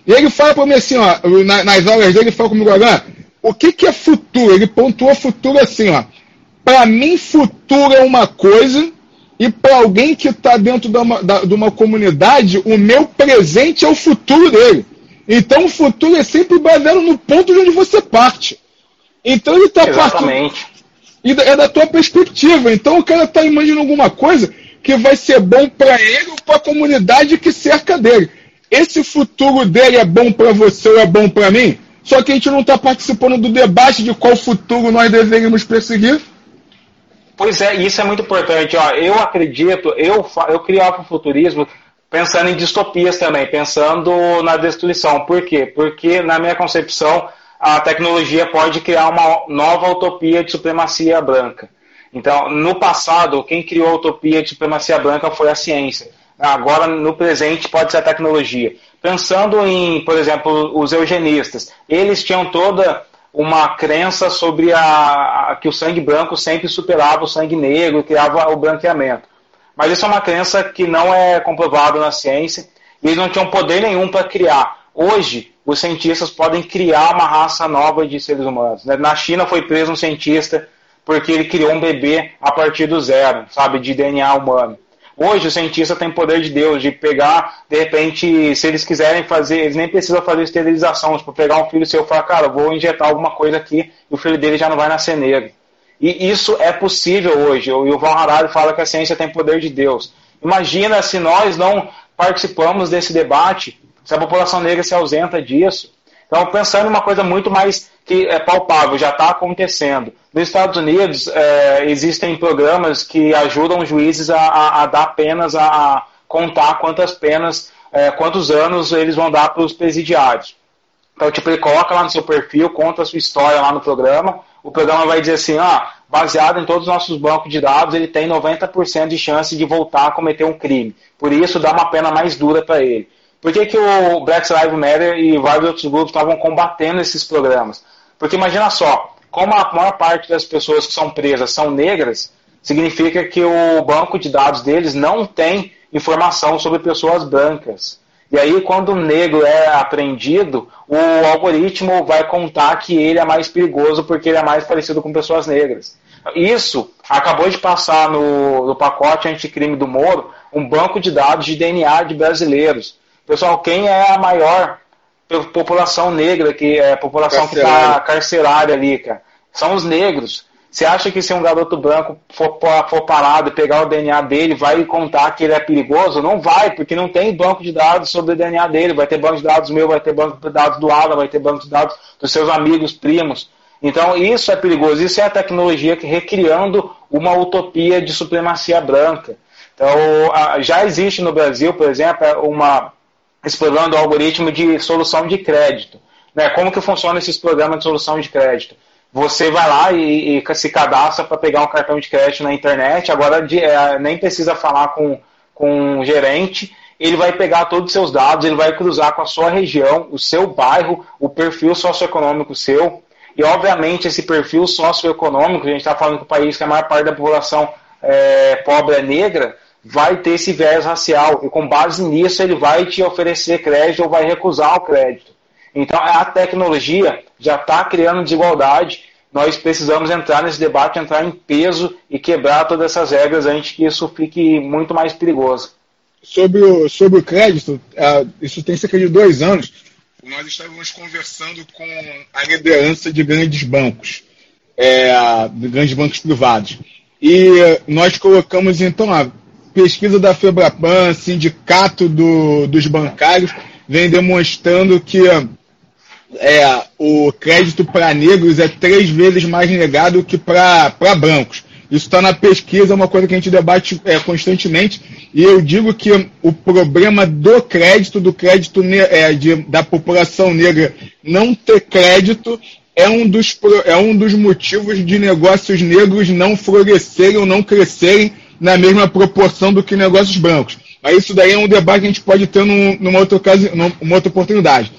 ele fala para mim assim, ó, nas aulas dele, ele fala comigo, Alain, o que, que é futuro? Ele pontuou futuro assim, ó. Para mim, futuro é uma coisa, e para alguém que está dentro de uma, de uma comunidade, o meu presente é o futuro dele. Então, o futuro é sempre baseado no ponto de onde você parte. Então, ele está partindo. E é da tua perspectiva. Então, o cara está imaginando alguma coisa que vai ser bom para ele ou para a comunidade que cerca dele. Esse futuro dele é bom para você ou é bom para mim? Só que a gente não está participando do debate de qual futuro nós deveríamos perseguir. Pois é, isso é muito importante. Ó, eu acredito, eu, eu criava o futurismo pensando em distopias também, pensando na destruição. Por quê? Porque, na minha concepção, a tecnologia pode criar uma nova utopia de supremacia branca. Então, no passado, quem criou a utopia de supremacia branca foi a ciência. Agora, no presente, pode ser a tecnologia. Pensando em, por exemplo, os eugenistas, eles tinham toda uma crença sobre a, a, que o sangue branco sempre superava o sangue negro, criava o branqueamento. Mas isso é uma crença que não é comprovada na ciência e eles não tinham poder nenhum para criar. Hoje, os cientistas podem criar uma raça nova de seres humanos. Né? Na China foi preso um cientista porque ele criou um bebê a partir do zero, sabe, de DNA humano. Hoje o cientista tem poder de Deus, de pegar, de repente, se eles quiserem fazer, eles nem precisam fazer esterilização, tipo, pegar um filho seu e falar, cara, vou injetar alguma coisa aqui e o filho dele já não vai nascer negro. E isso é possível hoje. O Yuval Harari fala que a ciência tem poder de Deus. Imagina se nós não participamos desse debate, se a população negra se ausenta disso. Então, pensando em uma coisa muito mais que é palpável, já está acontecendo. Nos Estados Unidos, é, existem programas que ajudam os juízes a, a, a dar penas, a, a, contar quantas penas, é, quantos anos eles vão dar para os presidiários. Então, tipo, ele coloca lá no seu perfil, conta a sua história lá no programa. O programa vai dizer assim, ah, baseado em todos os nossos bancos de dados, ele tem 90% de chance de voltar a cometer um crime. Por isso, dá uma pena mais dura para ele. Por que, que o Black Lives Matter e vários outros grupos estavam combatendo esses programas? Porque imagina só, como a maior parte das pessoas que são presas são negras, significa que o banco de dados deles não tem informação sobre pessoas brancas. E aí, quando o negro é apreendido, o algoritmo vai contar que ele é mais perigoso porque ele é mais parecido com pessoas negras. Isso acabou de passar no, no pacote anticrime do Moro um banco de dados de DNA de brasileiros. Pessoal, quem é a maior população negra, que é a população que está carcerária ali, cara? São os negros. Você acha que se um garoto branco for, for parado e pegar o DNA dele, vai contar que ele é perigoso? Não vai, porque não tem banco de dados sobre o DNA dele. Vai ter banco de dados meu, vai ter banco de dados do Alan, vai ter banco de dados dos seus amigos, primos. Então, isso é perigoso. Isso é a tecnologia que recriando uma utopia de supremacia branca. Então, já existe no Brasil, por exemplo, uma explorando o algoritmo de solução de crédito. Né? Como que funciona esses programas de solução de crédito? Você vai lá e, e se cadastra para pegar um cartão de crédito na internet, agora de, é, nem precisa falar com, com um gerente, ele vai pegar todos os seus dados, ele vai cruzar com a sua região, o seu bairro, o perfil socioeconômico seu, e obviamente esse perfil socioeconômico, a gente está falando que o país que a maior parte da população é, pobre é negra, vai ter esse viés racial e com base nisso ele vai te oferecer crédito ou vai recusar o crédito. Então a tecnologia já está criando desigualdade. Nós precisamos entrar nesse debate, entrar em peso e quebrar todas essas regras antes que isso fique muito mais perigoso. Sobre o, sobre o crédito, isso tem cerca de dois anos. Nós estávamos conversando com a liderança de grandes bancos, é, de grandes bancos privados. E nós colocamos então, ah, pesquisa da Febrapan, sindicato do, dos bancários, vem demonstrando que é, o crédito para negros é três vezes mais negado que para brancos. Isso está na pesquisa, é uma coisa que a gente debate é, constantemente. E eu digo que o problema do crédito, do crédito é, de, da população negra não ter crédito, é um, dos, é um dos motivos de negócios negros não florescerem ou não crescerem na mesma proporção do que negócios brancos. Mas isso daí é um debate que a gente pode ter num, numa, outra ocasião, numa outra oportunidade.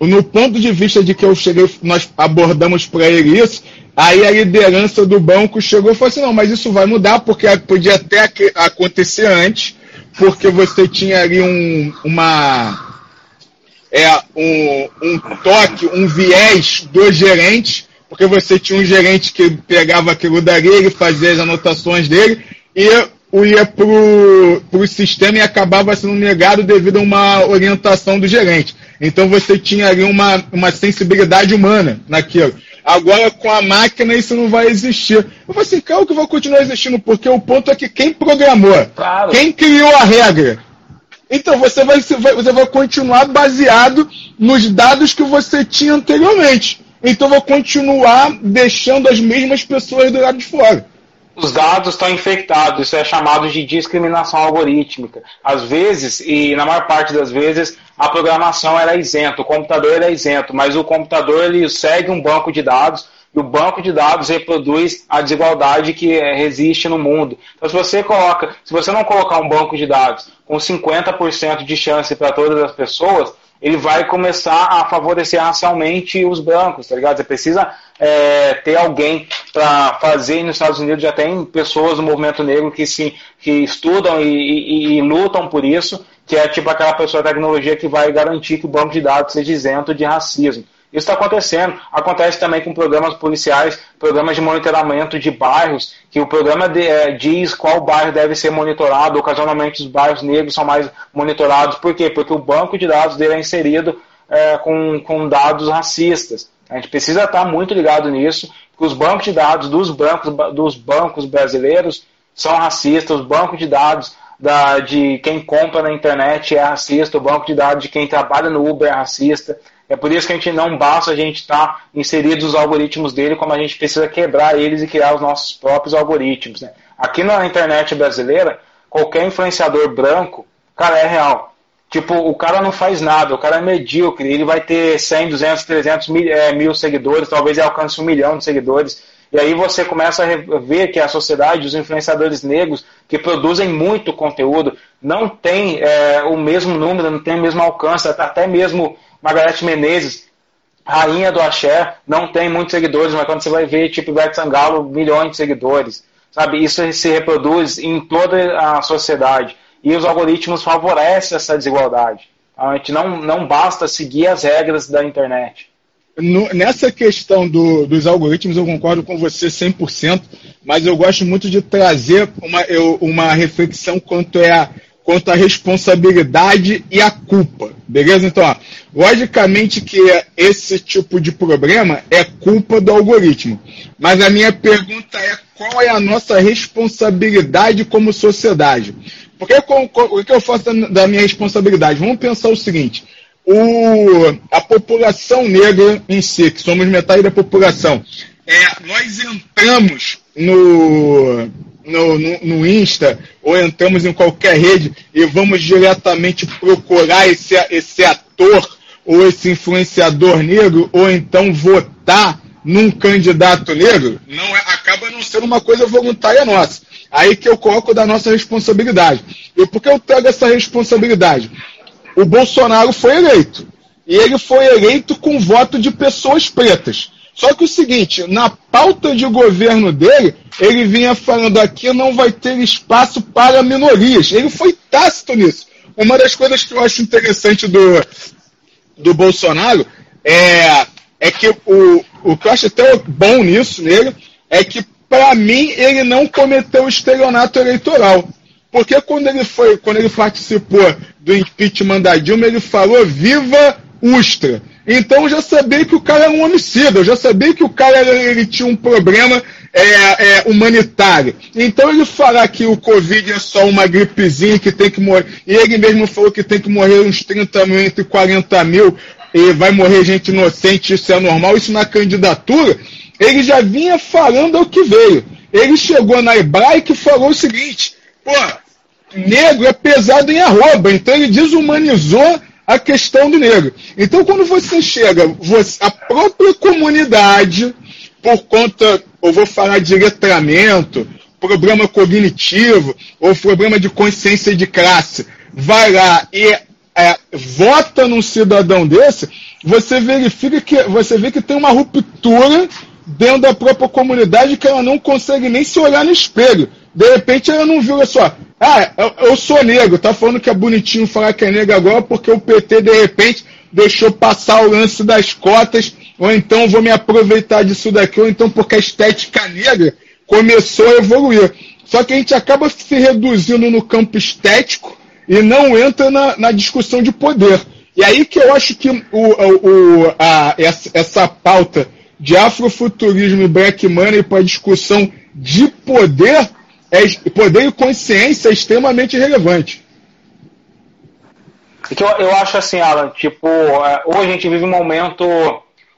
No ponto de vista de que eu cheguei, nós abordamos para ele isso, aí a liderança do banco chegou e falou assim, não, mas isso vai mudar, porque podia até acontecer antes, porque você tinha ali um, uma, é, um, um toque, um viés do gerente, porque você tinha um gerente que pegava aquilo dali, ele fazia as anotações dele, e ia para o sistema e acabava sendo negado devido a uma orientação do gerente. Então você tinha ali uma, uma sensibilidade humana naquilo. Agora com a máquina isso não vai existir. Eu falei assim, claro que vai continuar existindo, porque o ponto é que quem programou, claro. quem criou a regra, então você vai, você vai continuar baseado nos dados que você tinha anteriormente. Então vai continuar deixando as mesmas pessoas do lado de fora. Os dados estão infectados, isso é chamado de discriminação algorítmica. Às vezes, e na maior parte das vezes, a programação era isenta, o computador é isento, mas o computador ele segue um banco de dados e o banco de dados reproduz a desigualdade que existe no mundo. Então, se você coloca, se você não colocar um banco de dados com 50% de chance para todas as pessoas, ele vai começar a favorecer racialmente os brancos, tá ligado? Você precisa é, ter alguém para fazer. Nos Estados Unidos já tem pessoas do movimento negro que se que estudam e, e, e, lutam por isso, que é tipo aquela pessoa da tecnologia que vai garantir que o banco de dados seja isento de racismo. Isso está acontecendo. Acontece também com programas policiais, programas de monitoramento de bairros, que o programa de, é, diz qual bairro deve ser monitorado. Ocasionalmente os bairros negros são mais monitorados. Por quê? Porque o banco de dados dele é inserido é, com, com dados racistas. A gente precisa estar muito ligado nisso, porque os bancos de dados dos bancos, dos bancos brasileiros são racistas, os bancos de dados da, de quem compra na internet é racista, o banco de dados de quem trabalha no Uber é racista. É por isso que a gente não basta a gente estar tá inserido nos algoritmos dele, como a gente precisa quebrar eles e criar os nossos próprios algoritmos. Né? Aqui na internet brasileira, qualquer influenciador branco, cara, é real. Tipo, o cara não faz nada, o cara é medíocre, ele vai ter 100, 200, 300 mil, é, mil seguidores, talvez ele alcance um milhão de seguidores. E aí você começa a ver que a sociedade, os influenciadores negros, que produzem muito conteúdo, não tem é, o mesmo número, não tem o mesmo alcance, até mesmo Margareth Menezes, rainha do axé, não tem muitos seguidores, mas quando você vai ver, tipo, Ivete Sangalo, milhões de seguidores. Sabe, isso se reproduz em toda a sociedade. E os algoritmos favorecem essa desigualdade. A gente não, não basta seguir as regras da internet. No, nessa questão do, dos algoritmos, eu concordo com você 100%, mas eu gosto muito de trazer uma, eu, uma reflexão quanto é a quanto à responsabilidade e a culpa. Beleza? Então, ó, logicamente que esse tipo de problema é culpa do algoritmo. Mas a minha pergunta é qual é a nossa responsabilidade como sociedade? Porque o que eu faço da minha responsabilidade? Vamos pensar o seguinte: o, a população negra em si, que somos metade da população, é, nós entramos no, no, no, no, Insta ou entramos em qualquer rede e vamos diretamente procurar esse, esse ator ou esse influenciador negro ou então votar num candidato negro, não é, acaba não sendo uma coisa voluntária nossa. Aí que eu coloco da nossa responsabilidade. E por que eu trago essa responsabilidade? O Bolsonaro foi eleito. E ele foi eleito com voto de pessoas pretas. Só que o seguinte, na pauta de governo dele, ele vinha falando aqui não vai ter espaço para minorias. Ele foi tácito nisso. Uma das coisas que eu acho interessante do, do Bolsonaro é, é que o, o que eu acho até bom nisso nele é que, para mim, ele não cometeu estelionato eleitoral. Porque quando ele foi, quando ele participou do impeachment da Dilma, ele falou viva Ustra. Então eu já sabia que o cara era um homicida, eu já sabia que o cara ele tinha um problema é, é, humanitário. Então ele falar que o Covid é só uma gripezinha que tem que morrer, e ele mesmo falou que tem que morrer uns 30 mil, entre 40 mil, e vai morrer gente inocente, isso é normal, isso na candidatura, ele já vinha falando o que veio. Ele chegou na Hebraica e falou o seguinte, pô, negro é pesado em arroba, então ele desumanizou a questão do negro. Então, quando você chega, você, a própria comunidade, por conta, eu vou falar de letramento, problema cognitivo, ou problema de consciência de classe, vai lá e é, vota num cidadão desse, você verifica que você vê que tem uma ruptura dentro da própria comunidade que ela não consegue nem se olhar no espelho. De repente ela não viu, só, ah, eu, eu sou negro, tá falando que é bonitinho falar que é negro agora porque o PT de repente deixou passar o lance das cotas, ou então vou me aproveitar disso daqui, ou então porque a estética negra começou a evoluir. Só que a gente acaba se reduzindo no campo estético e não entra na, na discussão de poder. E aí que eu acho que o, o, a, essa, essa pauta de afrofuturismo e black money para discussão de poder é, poder e consciência é extremamente relevante. Eu, eu acho assim, Alan, tipo, é, hoje a gente vive um momento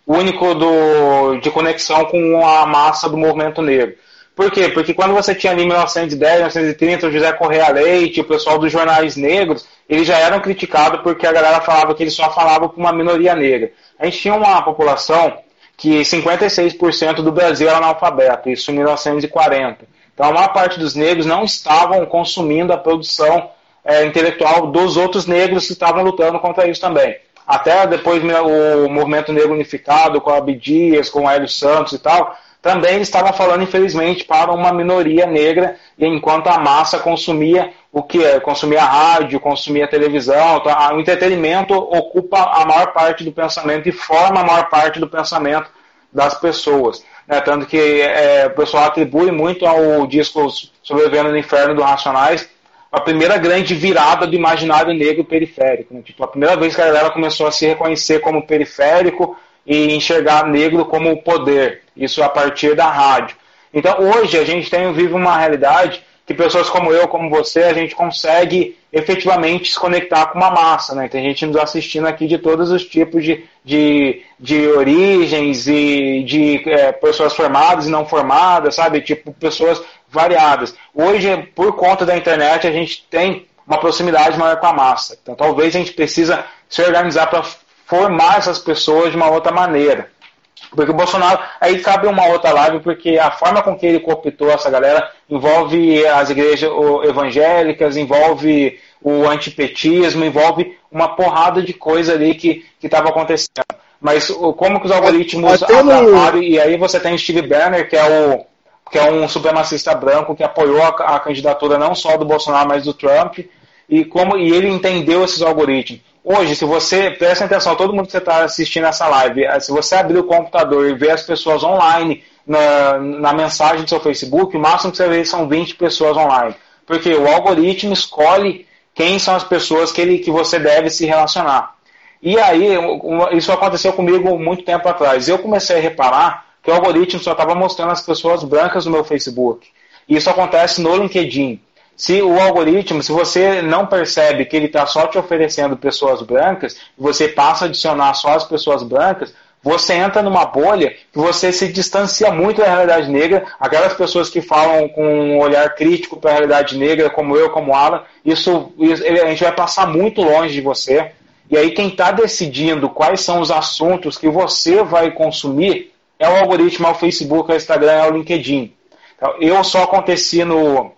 único do, de conexão com a massa do movimento negro. Por quê? Porque quando você tinha ali 1910, 1930, o José Correia Leite, o pessoal dos jornais negros, eles já eram criticados porque a galera falava que eles só falavam com uma minoria negra. A gente tinha uma população que 56% do Brasil era analfabeto, isso em 1940. Então a maior parte dos negros não estavam consumindo a produção é, intelectual dos outros negros que estavam lutando contra isso também. Até depois o movimento negro unificado, com a Abdias, com o Hélio Santos e tal, também estava falando, infelizmente, para uma minoria negra, enquanto a massa consumia o que é, consumia rádio, consumia televisão, então, o entretenimento ocupa a maior parte do pensamento e forma a maior parte do pensamento das pessoas. Né? Tanto que é, o pessoal atribui muito ao disco Sobrevivendo no Inferno do Racionais a primeira grande virada do imaginário negro periférico. Né? Tipo, a primeira vez que a galera começou a se reconhecer como periférico e enxergar negro como poder. Isso a partir da rádio. Então, hoje, a gente tem, vive uma realidade que pessoas como eu, como você, a gente consegue efetivamente se conectar com uma massa, né? Tem gente nos assistindo aqui de todos os tipos de, de, de origens e de é, pessoas formadas e não formadas, sabe? Tipo, pessoas variadas. Hoje, por conta da internet, a gente tem uma proximidade maior com a massa. Então, talvez a gente precisa se organizar para formar essas pessoas de uma outra maneira. Porque o Bolsonaro, aí cabe uma outra live, porque a forma com que ele cooptou essa galera envolve as igrejas evangélicas, envolve o antipetismo, envolve uma porrada de coisa ali que estava acontecendo. Mas como que os algoritmos atraparam, e aí você tem Steve Banner, que é o que é um supremacista branco que apoiou a, a candidatura não só do Bolsonaro, mas do Trump, e como e ele entendeu esses algoritmos. Hoje, se você, presta atenção, todo mundo que está assistindo essa live, eh, se você abrir o computador e ver as pessoas online na, na mensagem do seu Facebook, o máximo que você vê são 20 pessoas online. Porque o algoritmo escolhe quem são as pessoas que, ele, que você deve se relacionar. E aí, isso aconteceu comigo muito tempo atrás. Eu comecei a reparar que o algoritmo só estava mostrando as pessoas brancas no meu Facebook. Isso acontece no LinkedIn se o algoritmo, se você não percebe que ele está só te oferecendo pessoas brancas, você passa a adicionar só as pessoas brancas, você entra numa bolha que você se distancia muito da realidade negra. Aquelas pessoas que falam com um olhar crítico para a realidade negra, como eu, como Alan, isso, isso a gente vai passar muito longe de você. E aí quem está decidindo quais são os assuntos que você vai consumir é o algoritmo, é o Facebook, é o Instagram, é o LinkedIn. Então, eu só aconteci no,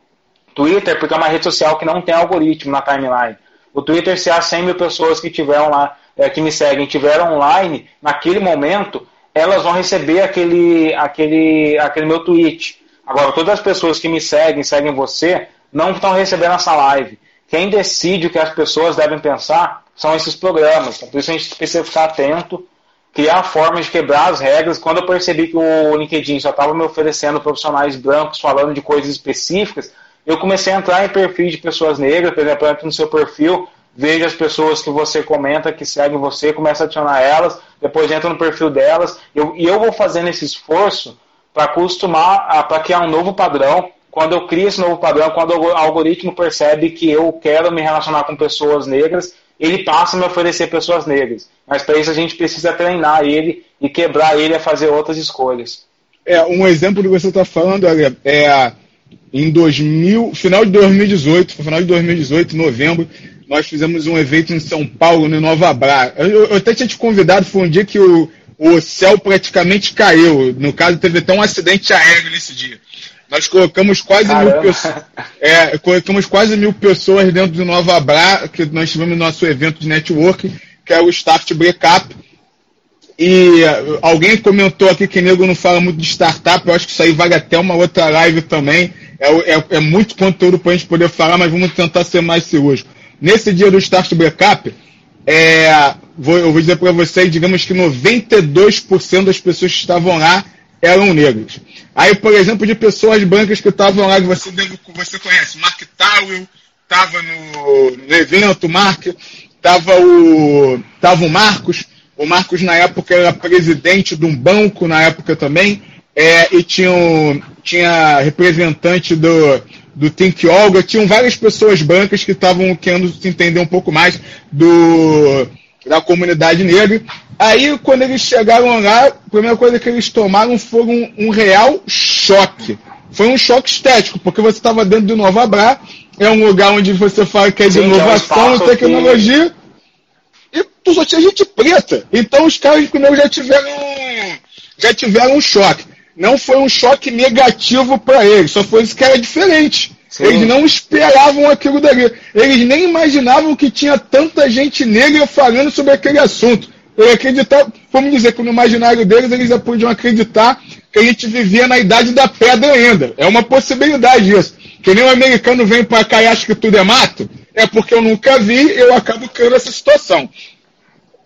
Twitter, porque é uma rede social que não tem algoritmo na timeline. O Twitter, se há 100 mil pessoas que tiveram lá, é, que me seguem, tiveram online, naquele momento, elas vão receber aquele, aquele, aquele meu tweet. Agora, todas as pessoas que me seguem, seguem você, não estão recebendo essa live. Quem decide o que as pessoas devem pensar são esses programas. Por isso a gente precisa ficar atento, criar formas de quebrar as regras. Quando eu percebi que o LinkedIn só estava me oferecendo profissionais brancos falando de coisas específicas, eu comecei a entrar em perfis de pessoas negras, por exemplo, entro no seu perfil, vejo as pessoas que você comenta, que seguem você, começa a adicionar elas, depois entra no perfil delas, eu, e eu vou fazendo esse esforço para acostumar, para criar um novo padrão. Quando eu crio esse novo padrão, quando o algoritmo percebe que eu quero me relacionar com pessoas negras, ele passa a me oferecer pessoas negras. Mas para isso a gente precisa treinar ele e quebrar ele a fazer outras escolhas. É, um exemplo do que você está falando, é em 2000, final de 2018, final de 2018, novembro, nós fizemos um evento em São Paulo, no Nova Bra. Eu, eu até tinha te convidado, foi um dia que o, o céu praticamente caiu. No caso, teve até um acidente aéreo nesse dia. Nós colocamos quase mil pessoas. É, colocamos quase mil pessoas dentro do Nova Bra, que nós tivemos nosso evento de network, que é o Start Breakup. E alguém comentou aqui que nego não fala muito de startup, eu acho que isso aí vale até uma outra live também. É, é, é muito conteúdo para a gente poder falar, mas vamos tentar ser mais cirúrgico. Nesse dia do Start Backup, é, vou, eu vou dizer para vocês, digamos que 92% das pessoas que estavam lá eram negras. Aí, por exemplo, de pessoas brancas que estavam lá, que você, você conhece, Mark Towell estava no, no, evento, Mark, estava o, tava o Marcos, o Marcos na época era presidente de um banco na época também, é, e tinha, tinha representante do, do Think Olga, tinham várias pessoas brancas que estavam querendo se entender um pouco mais do, da comunidade negra. Aí, quando eles chegaram lá, a primeira coisa que eles tomaram foi um, um real choque. foi um choque estético, porque você estava dentro do Nova Bra, é um lugar onde você fala que é de Sim, inovação, é um tecnologia, que... e tu só tinha gente preta. Então os caras primeiro já tiveram, já tiveram um choque. Não foi um choque negativo para eles, só foi isso que era diferente. Sim. Eles não esperavam aquilo dali. Eles nem imaginavam que tinha tanta gente negra falando sobre aquele assunto. Eles acreditavam, vamos dizer que no imaginário deles eles já podiam acreditar que a gente vivia na idade da pedra ainda. É uma possibilidade isso. Que nem um americano vem para cá e acha que tudo é mato, é porque eu nunca vi, eu acabo criando essa situação.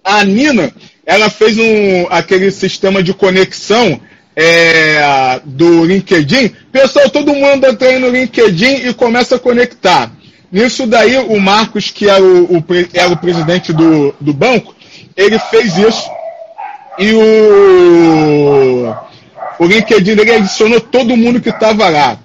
A Nina, ela fez um, aquele sistema de conexão é, do LinkedIn. Pessoal, todo mundo entra aí no LinkedIn e começa a conectar. Nisso daí, o Marcos, que era o, o, era o presidente do, do banco, ele fez isso. E o, o LinkedIn adicionou todo mundo que estava lá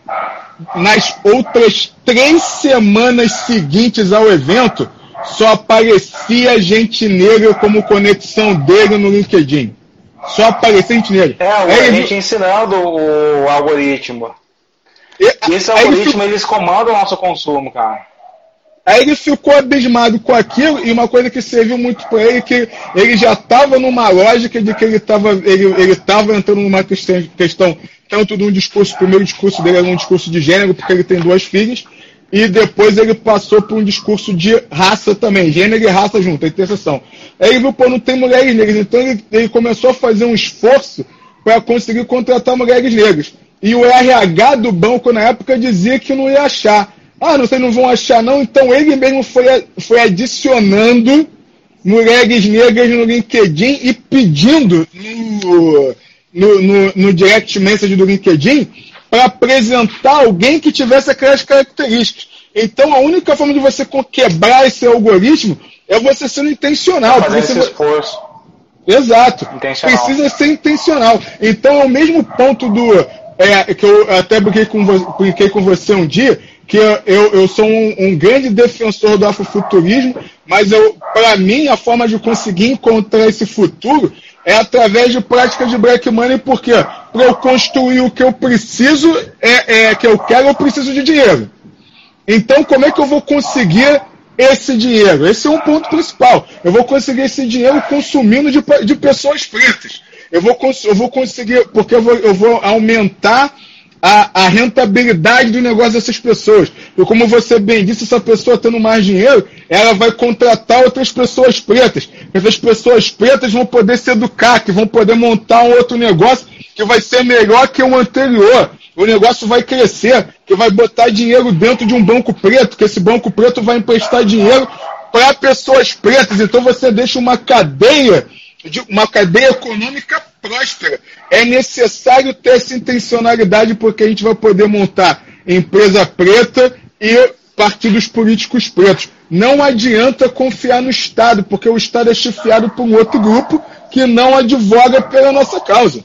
nas outras três semanas seguintes ao evento, só aparecia gente negra como conexão dele no LinkedIn. Só aparecia gente negra. É, a gente ensinando o algoritmo. E, esse algoritmo, eles comandam o nosso consumo, cara. Aí ele ficou abismado com aquilo, e uma coisa que serviu muito para ele, que ele já estava numa lógica de que ele estava ele, ele entrando numa questão, questão tanto de um discurso, o primeiro discurso dele era um discurso de gênero, porque ele tem duas filhas, e depois ele passou para um discurso de raça também, gênero e raça junto, a interseção. Aí ele viu, pô, não tem mulheres negras, então ele, ele começou a fazer um esforço para conseguir contratar mulheres negras. E o RH do banco na época dizia que não ia achar. Ah, vocês não vão achar não? Então ele mesmo foi, foi adicionando mulheres negras no LinkedIn e pedindo no, no, no, no direct message do LinkedIn para apresentar alguém que tivesse aquelas características. Então, a única forma de você quebrar esse algoritmo é você sendo intencional. Fazer você... esse esforço. Exato. Precisa ser intencional. Então, é o mesmo ponto do. É, que eu até brinquei com, brinquei com você um dia, que eu, eu, eu sou um, um, grande defensor do afrofuturismo, mas para mim a forma de conseguir encontrar esse futuro é através de práticas de black money, porque para eu construir o que eu preciso, é, é, que eu quero, eu preciso de dinheiro. Então, como é que eu vou conseguir esse dinheiro? Esse é um ponto principal. Eu vou conseguir esse dinheiro consumindo de, de pessoas pretas. Eu vou, eu vou conseguir, porque eu vou, eu vou aumentar a, a, rentabilidade do negócio dessas pessoas. E como você bem disse, essa pessoa tendo mais dinheiro, ela vai contratar outras pessoas pretas. Essas pessoas pretas vão poder se educar, que vão poder montar um outro negócio que vai ser melhor que o anterior. O negócio vai crescer, que vai botar dinheiro dentro de um banco preto, que esse banco preto vai emprestar dinheiro para pessoas pretas. Então você deixa uma cadeia, uma cadeia econômica próspera. É necessário ter essa intencionalidade porque a gente vai poder montar empresa preta e partidos políticos pretos. Não adianta confiar no Estado, porque o Estado é chefiado por um outro grupo que não advoga pela nossa causa.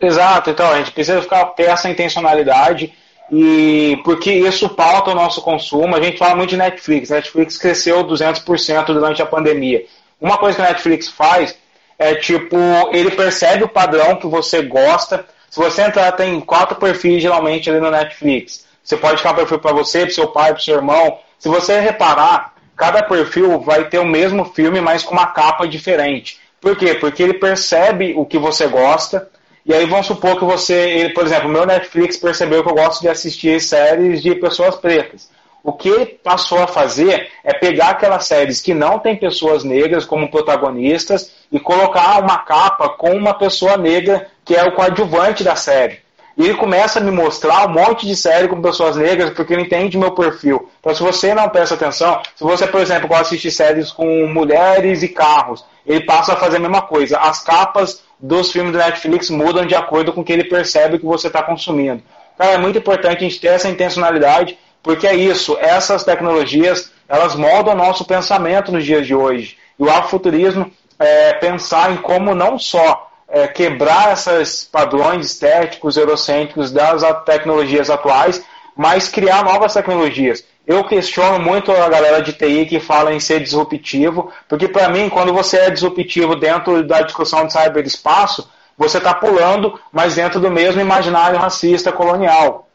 Exato, então a gente precisa ficar ter essa intencionalidade e porque isso pauta o nosso consumo. A gente fala muito de Netflix. Netflix cresceu 200% durante a pandemia. Uma coisa que a Netflix faz é tipo, ele percebe o padrão que você gosta. Se você entrar, tem quatro perfis geralmente ali no Netflix. Você pode criar um perfil para você, para seu pai, para seu irmão. Se você reparar, cada perfil vai ter o mesmo filme, mas com uma capa diferente. Por quê? Porque ele percebe o que você gosta. E aí vamos supor que você, ele, por exemplo, meu Netflix percebeu que eu gosto de assistir séries de pessoas pretas. O que ele passou a fazer é pegar aquelas séries que não tem pessoas negras como protagonistas e colocar uma capa com uma pessoa negra que é o coadjuvante da série. E ele começa a me mostrar um monte de série com pessoas negras porque ele entende meu perfil. Então, se você não presta atenção, se você, por exemplo, gosta de assistir séries com mulheres e carros, ele passa a fazer a mesma coisa. As capas dos filmes do Netflix mudam de acordo com o que ele percebe que você está consumindo. Então, é muito importante a gente ter essa intencionalidade porque é isso, essas tecnologias, elas moldam o nosso pensamento nos dias de hoje. E o afrofuturismo é pensar em como não só é, quebrar esses padrões estéticos, eurocêntricos das tecnologias atuais, mas criar novas tecnologias. Eu questiono muito a galera de TI que fala em ser disruptivo, porque para mim, quando você é disruptivo dentro da discussão de cyberespaço, você está pulando, mas dentro do mesmo imaginário racista colonial.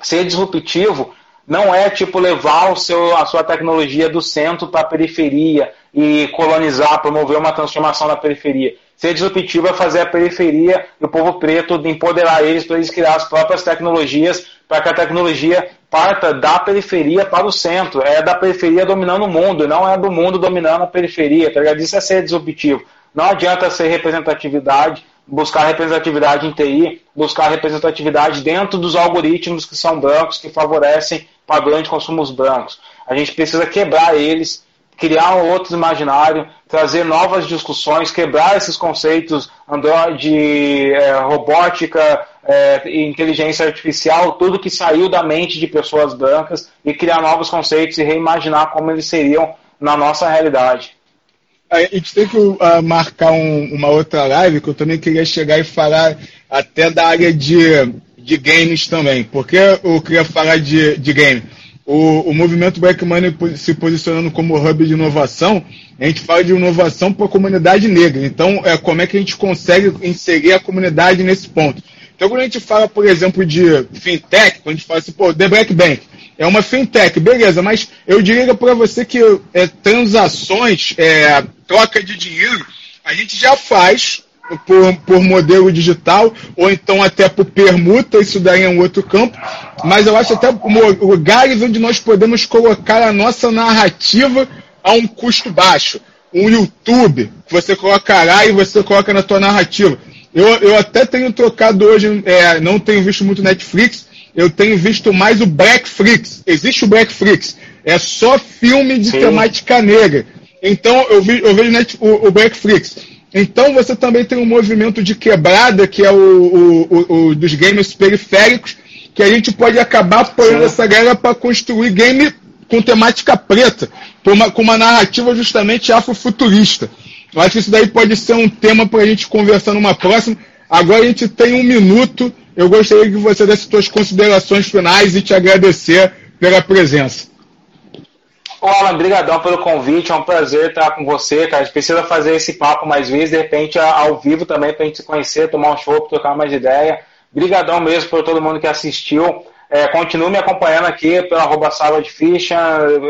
Ser disruptivo não é tipo levar o seu, a sua tecnologia do centro para a periferia e colonizar, promover uma transformação na periferia. Ser disruptivo é fazer a periferia e o povo preto empoderar eles para eles criar as próprias tecnologias, para que a tecnologia parta da periferia para o centro. É da periferia dominando o mundo, não é do mundo dominando a periferia. Tá ligado? Isso é ser disruptivo. Não adianta ser representatividade, buscar representatividade em TI, buscar representatividade dentro dos algoritmos que são brancos, que favorecem padrões de consumos brancos. A gente precisa quebrar eles, criar um outro imaginário, trazer novas discussões, quebrar esses conceitos de é, robótica, é, inteligência artificial, tudo que saiu da mente de pessoas brancas e criar novos conceitos e reimaginar como eles seriam na nossa realidade. A gente tem que uh, marcar um, uma outra live que eu também queria chegar e falar até da área de, de games também. Porque eu queria falar de, de game? O, o movimento Black Money se posicionando como hub de inovação, a gente fala de inovação para a comunidade negra. Então, é, como é que a gente consegue inserir a comunidade nesse ponto? Então, quando a gente fala, por exemplo, de fintech, quando a gente fala assim, pô, The Black Bank, é uma fintech, beleza, mas eu diria para você que é, transações, é, troca de dinheiro, a gente já faz por, por, modelo digital, ou então até por permuta, isso daí é um outro campo, mas eu acho até lugares onde nós podemos colocar a nossa narrativa a um custo baixo. Um YouTube, que você coloca lá e você coloca na tua narrativa. Eu, eu até tenho trocado hoje, é, não tenho visto muito Netflix, eu tenho visto mais o Blackflix. Existe o Blackflix. É só filme de Sim. temática negra. Então eu, vi, eu vejo net, o, o Blackflix. Então você também tem um movimento de quebrada, que é o, o, o dos games periféricos, que a gente pode acabar apoiando essa galera para construir game com temática preta, com uma, com uma narrativa justamente afrofuturista. Eu acho que isso daí pode ser um tema para a gente conversar numa próxima. Agora a gente tem um minuto eu gostaria que você desse suas considerações finais e te agradecer pela presença. Ô Alan, brigadão pelo convite, é um prazer estar com você, cara. A gente precisa fazer esse papo mais vezes, de repente ao vivo também, para a gente se conhecer, tomar um show, trocar mais ideia. Brigadão mesmo por todo mundo que assistiu. É, continue me acompanhando aqui pela arroba sala de ficha.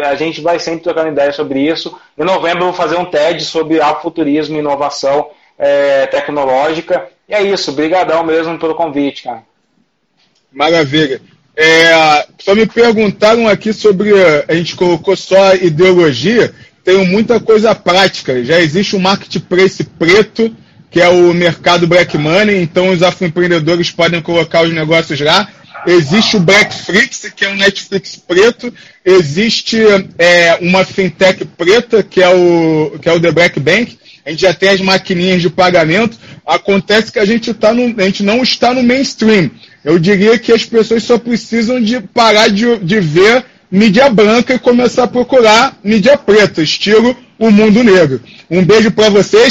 A gente vai sempre trocando ideia sobre isso. Em novembro eu vou fazer um TED sobre afuturismo e inovação é, tecnológica. E é isso, brigadão mesmo pelo convite, cara. Maravilha. É, só me perguntaram aqui sobre. A gente colocou só ideologia, tem muita coisa prática. Já existe o um marketplace preto, que é o mercado Black Money, então os afroempreendedores podem colocar os negócios lá. Existe o Blackflix, que é um Netflix preto. Existe é, uma fintech preta, que é o, que é o The Black Bank a gente já tem as maquininhas de pagamento. Acontece que a gente, tá no, a gente não está no mainstream. Eu diria que as pessoas só precisam de parar de, de ver mídia branca e começar a procurar mídia preta, estilo o mundo negro. Um beijo para vocês.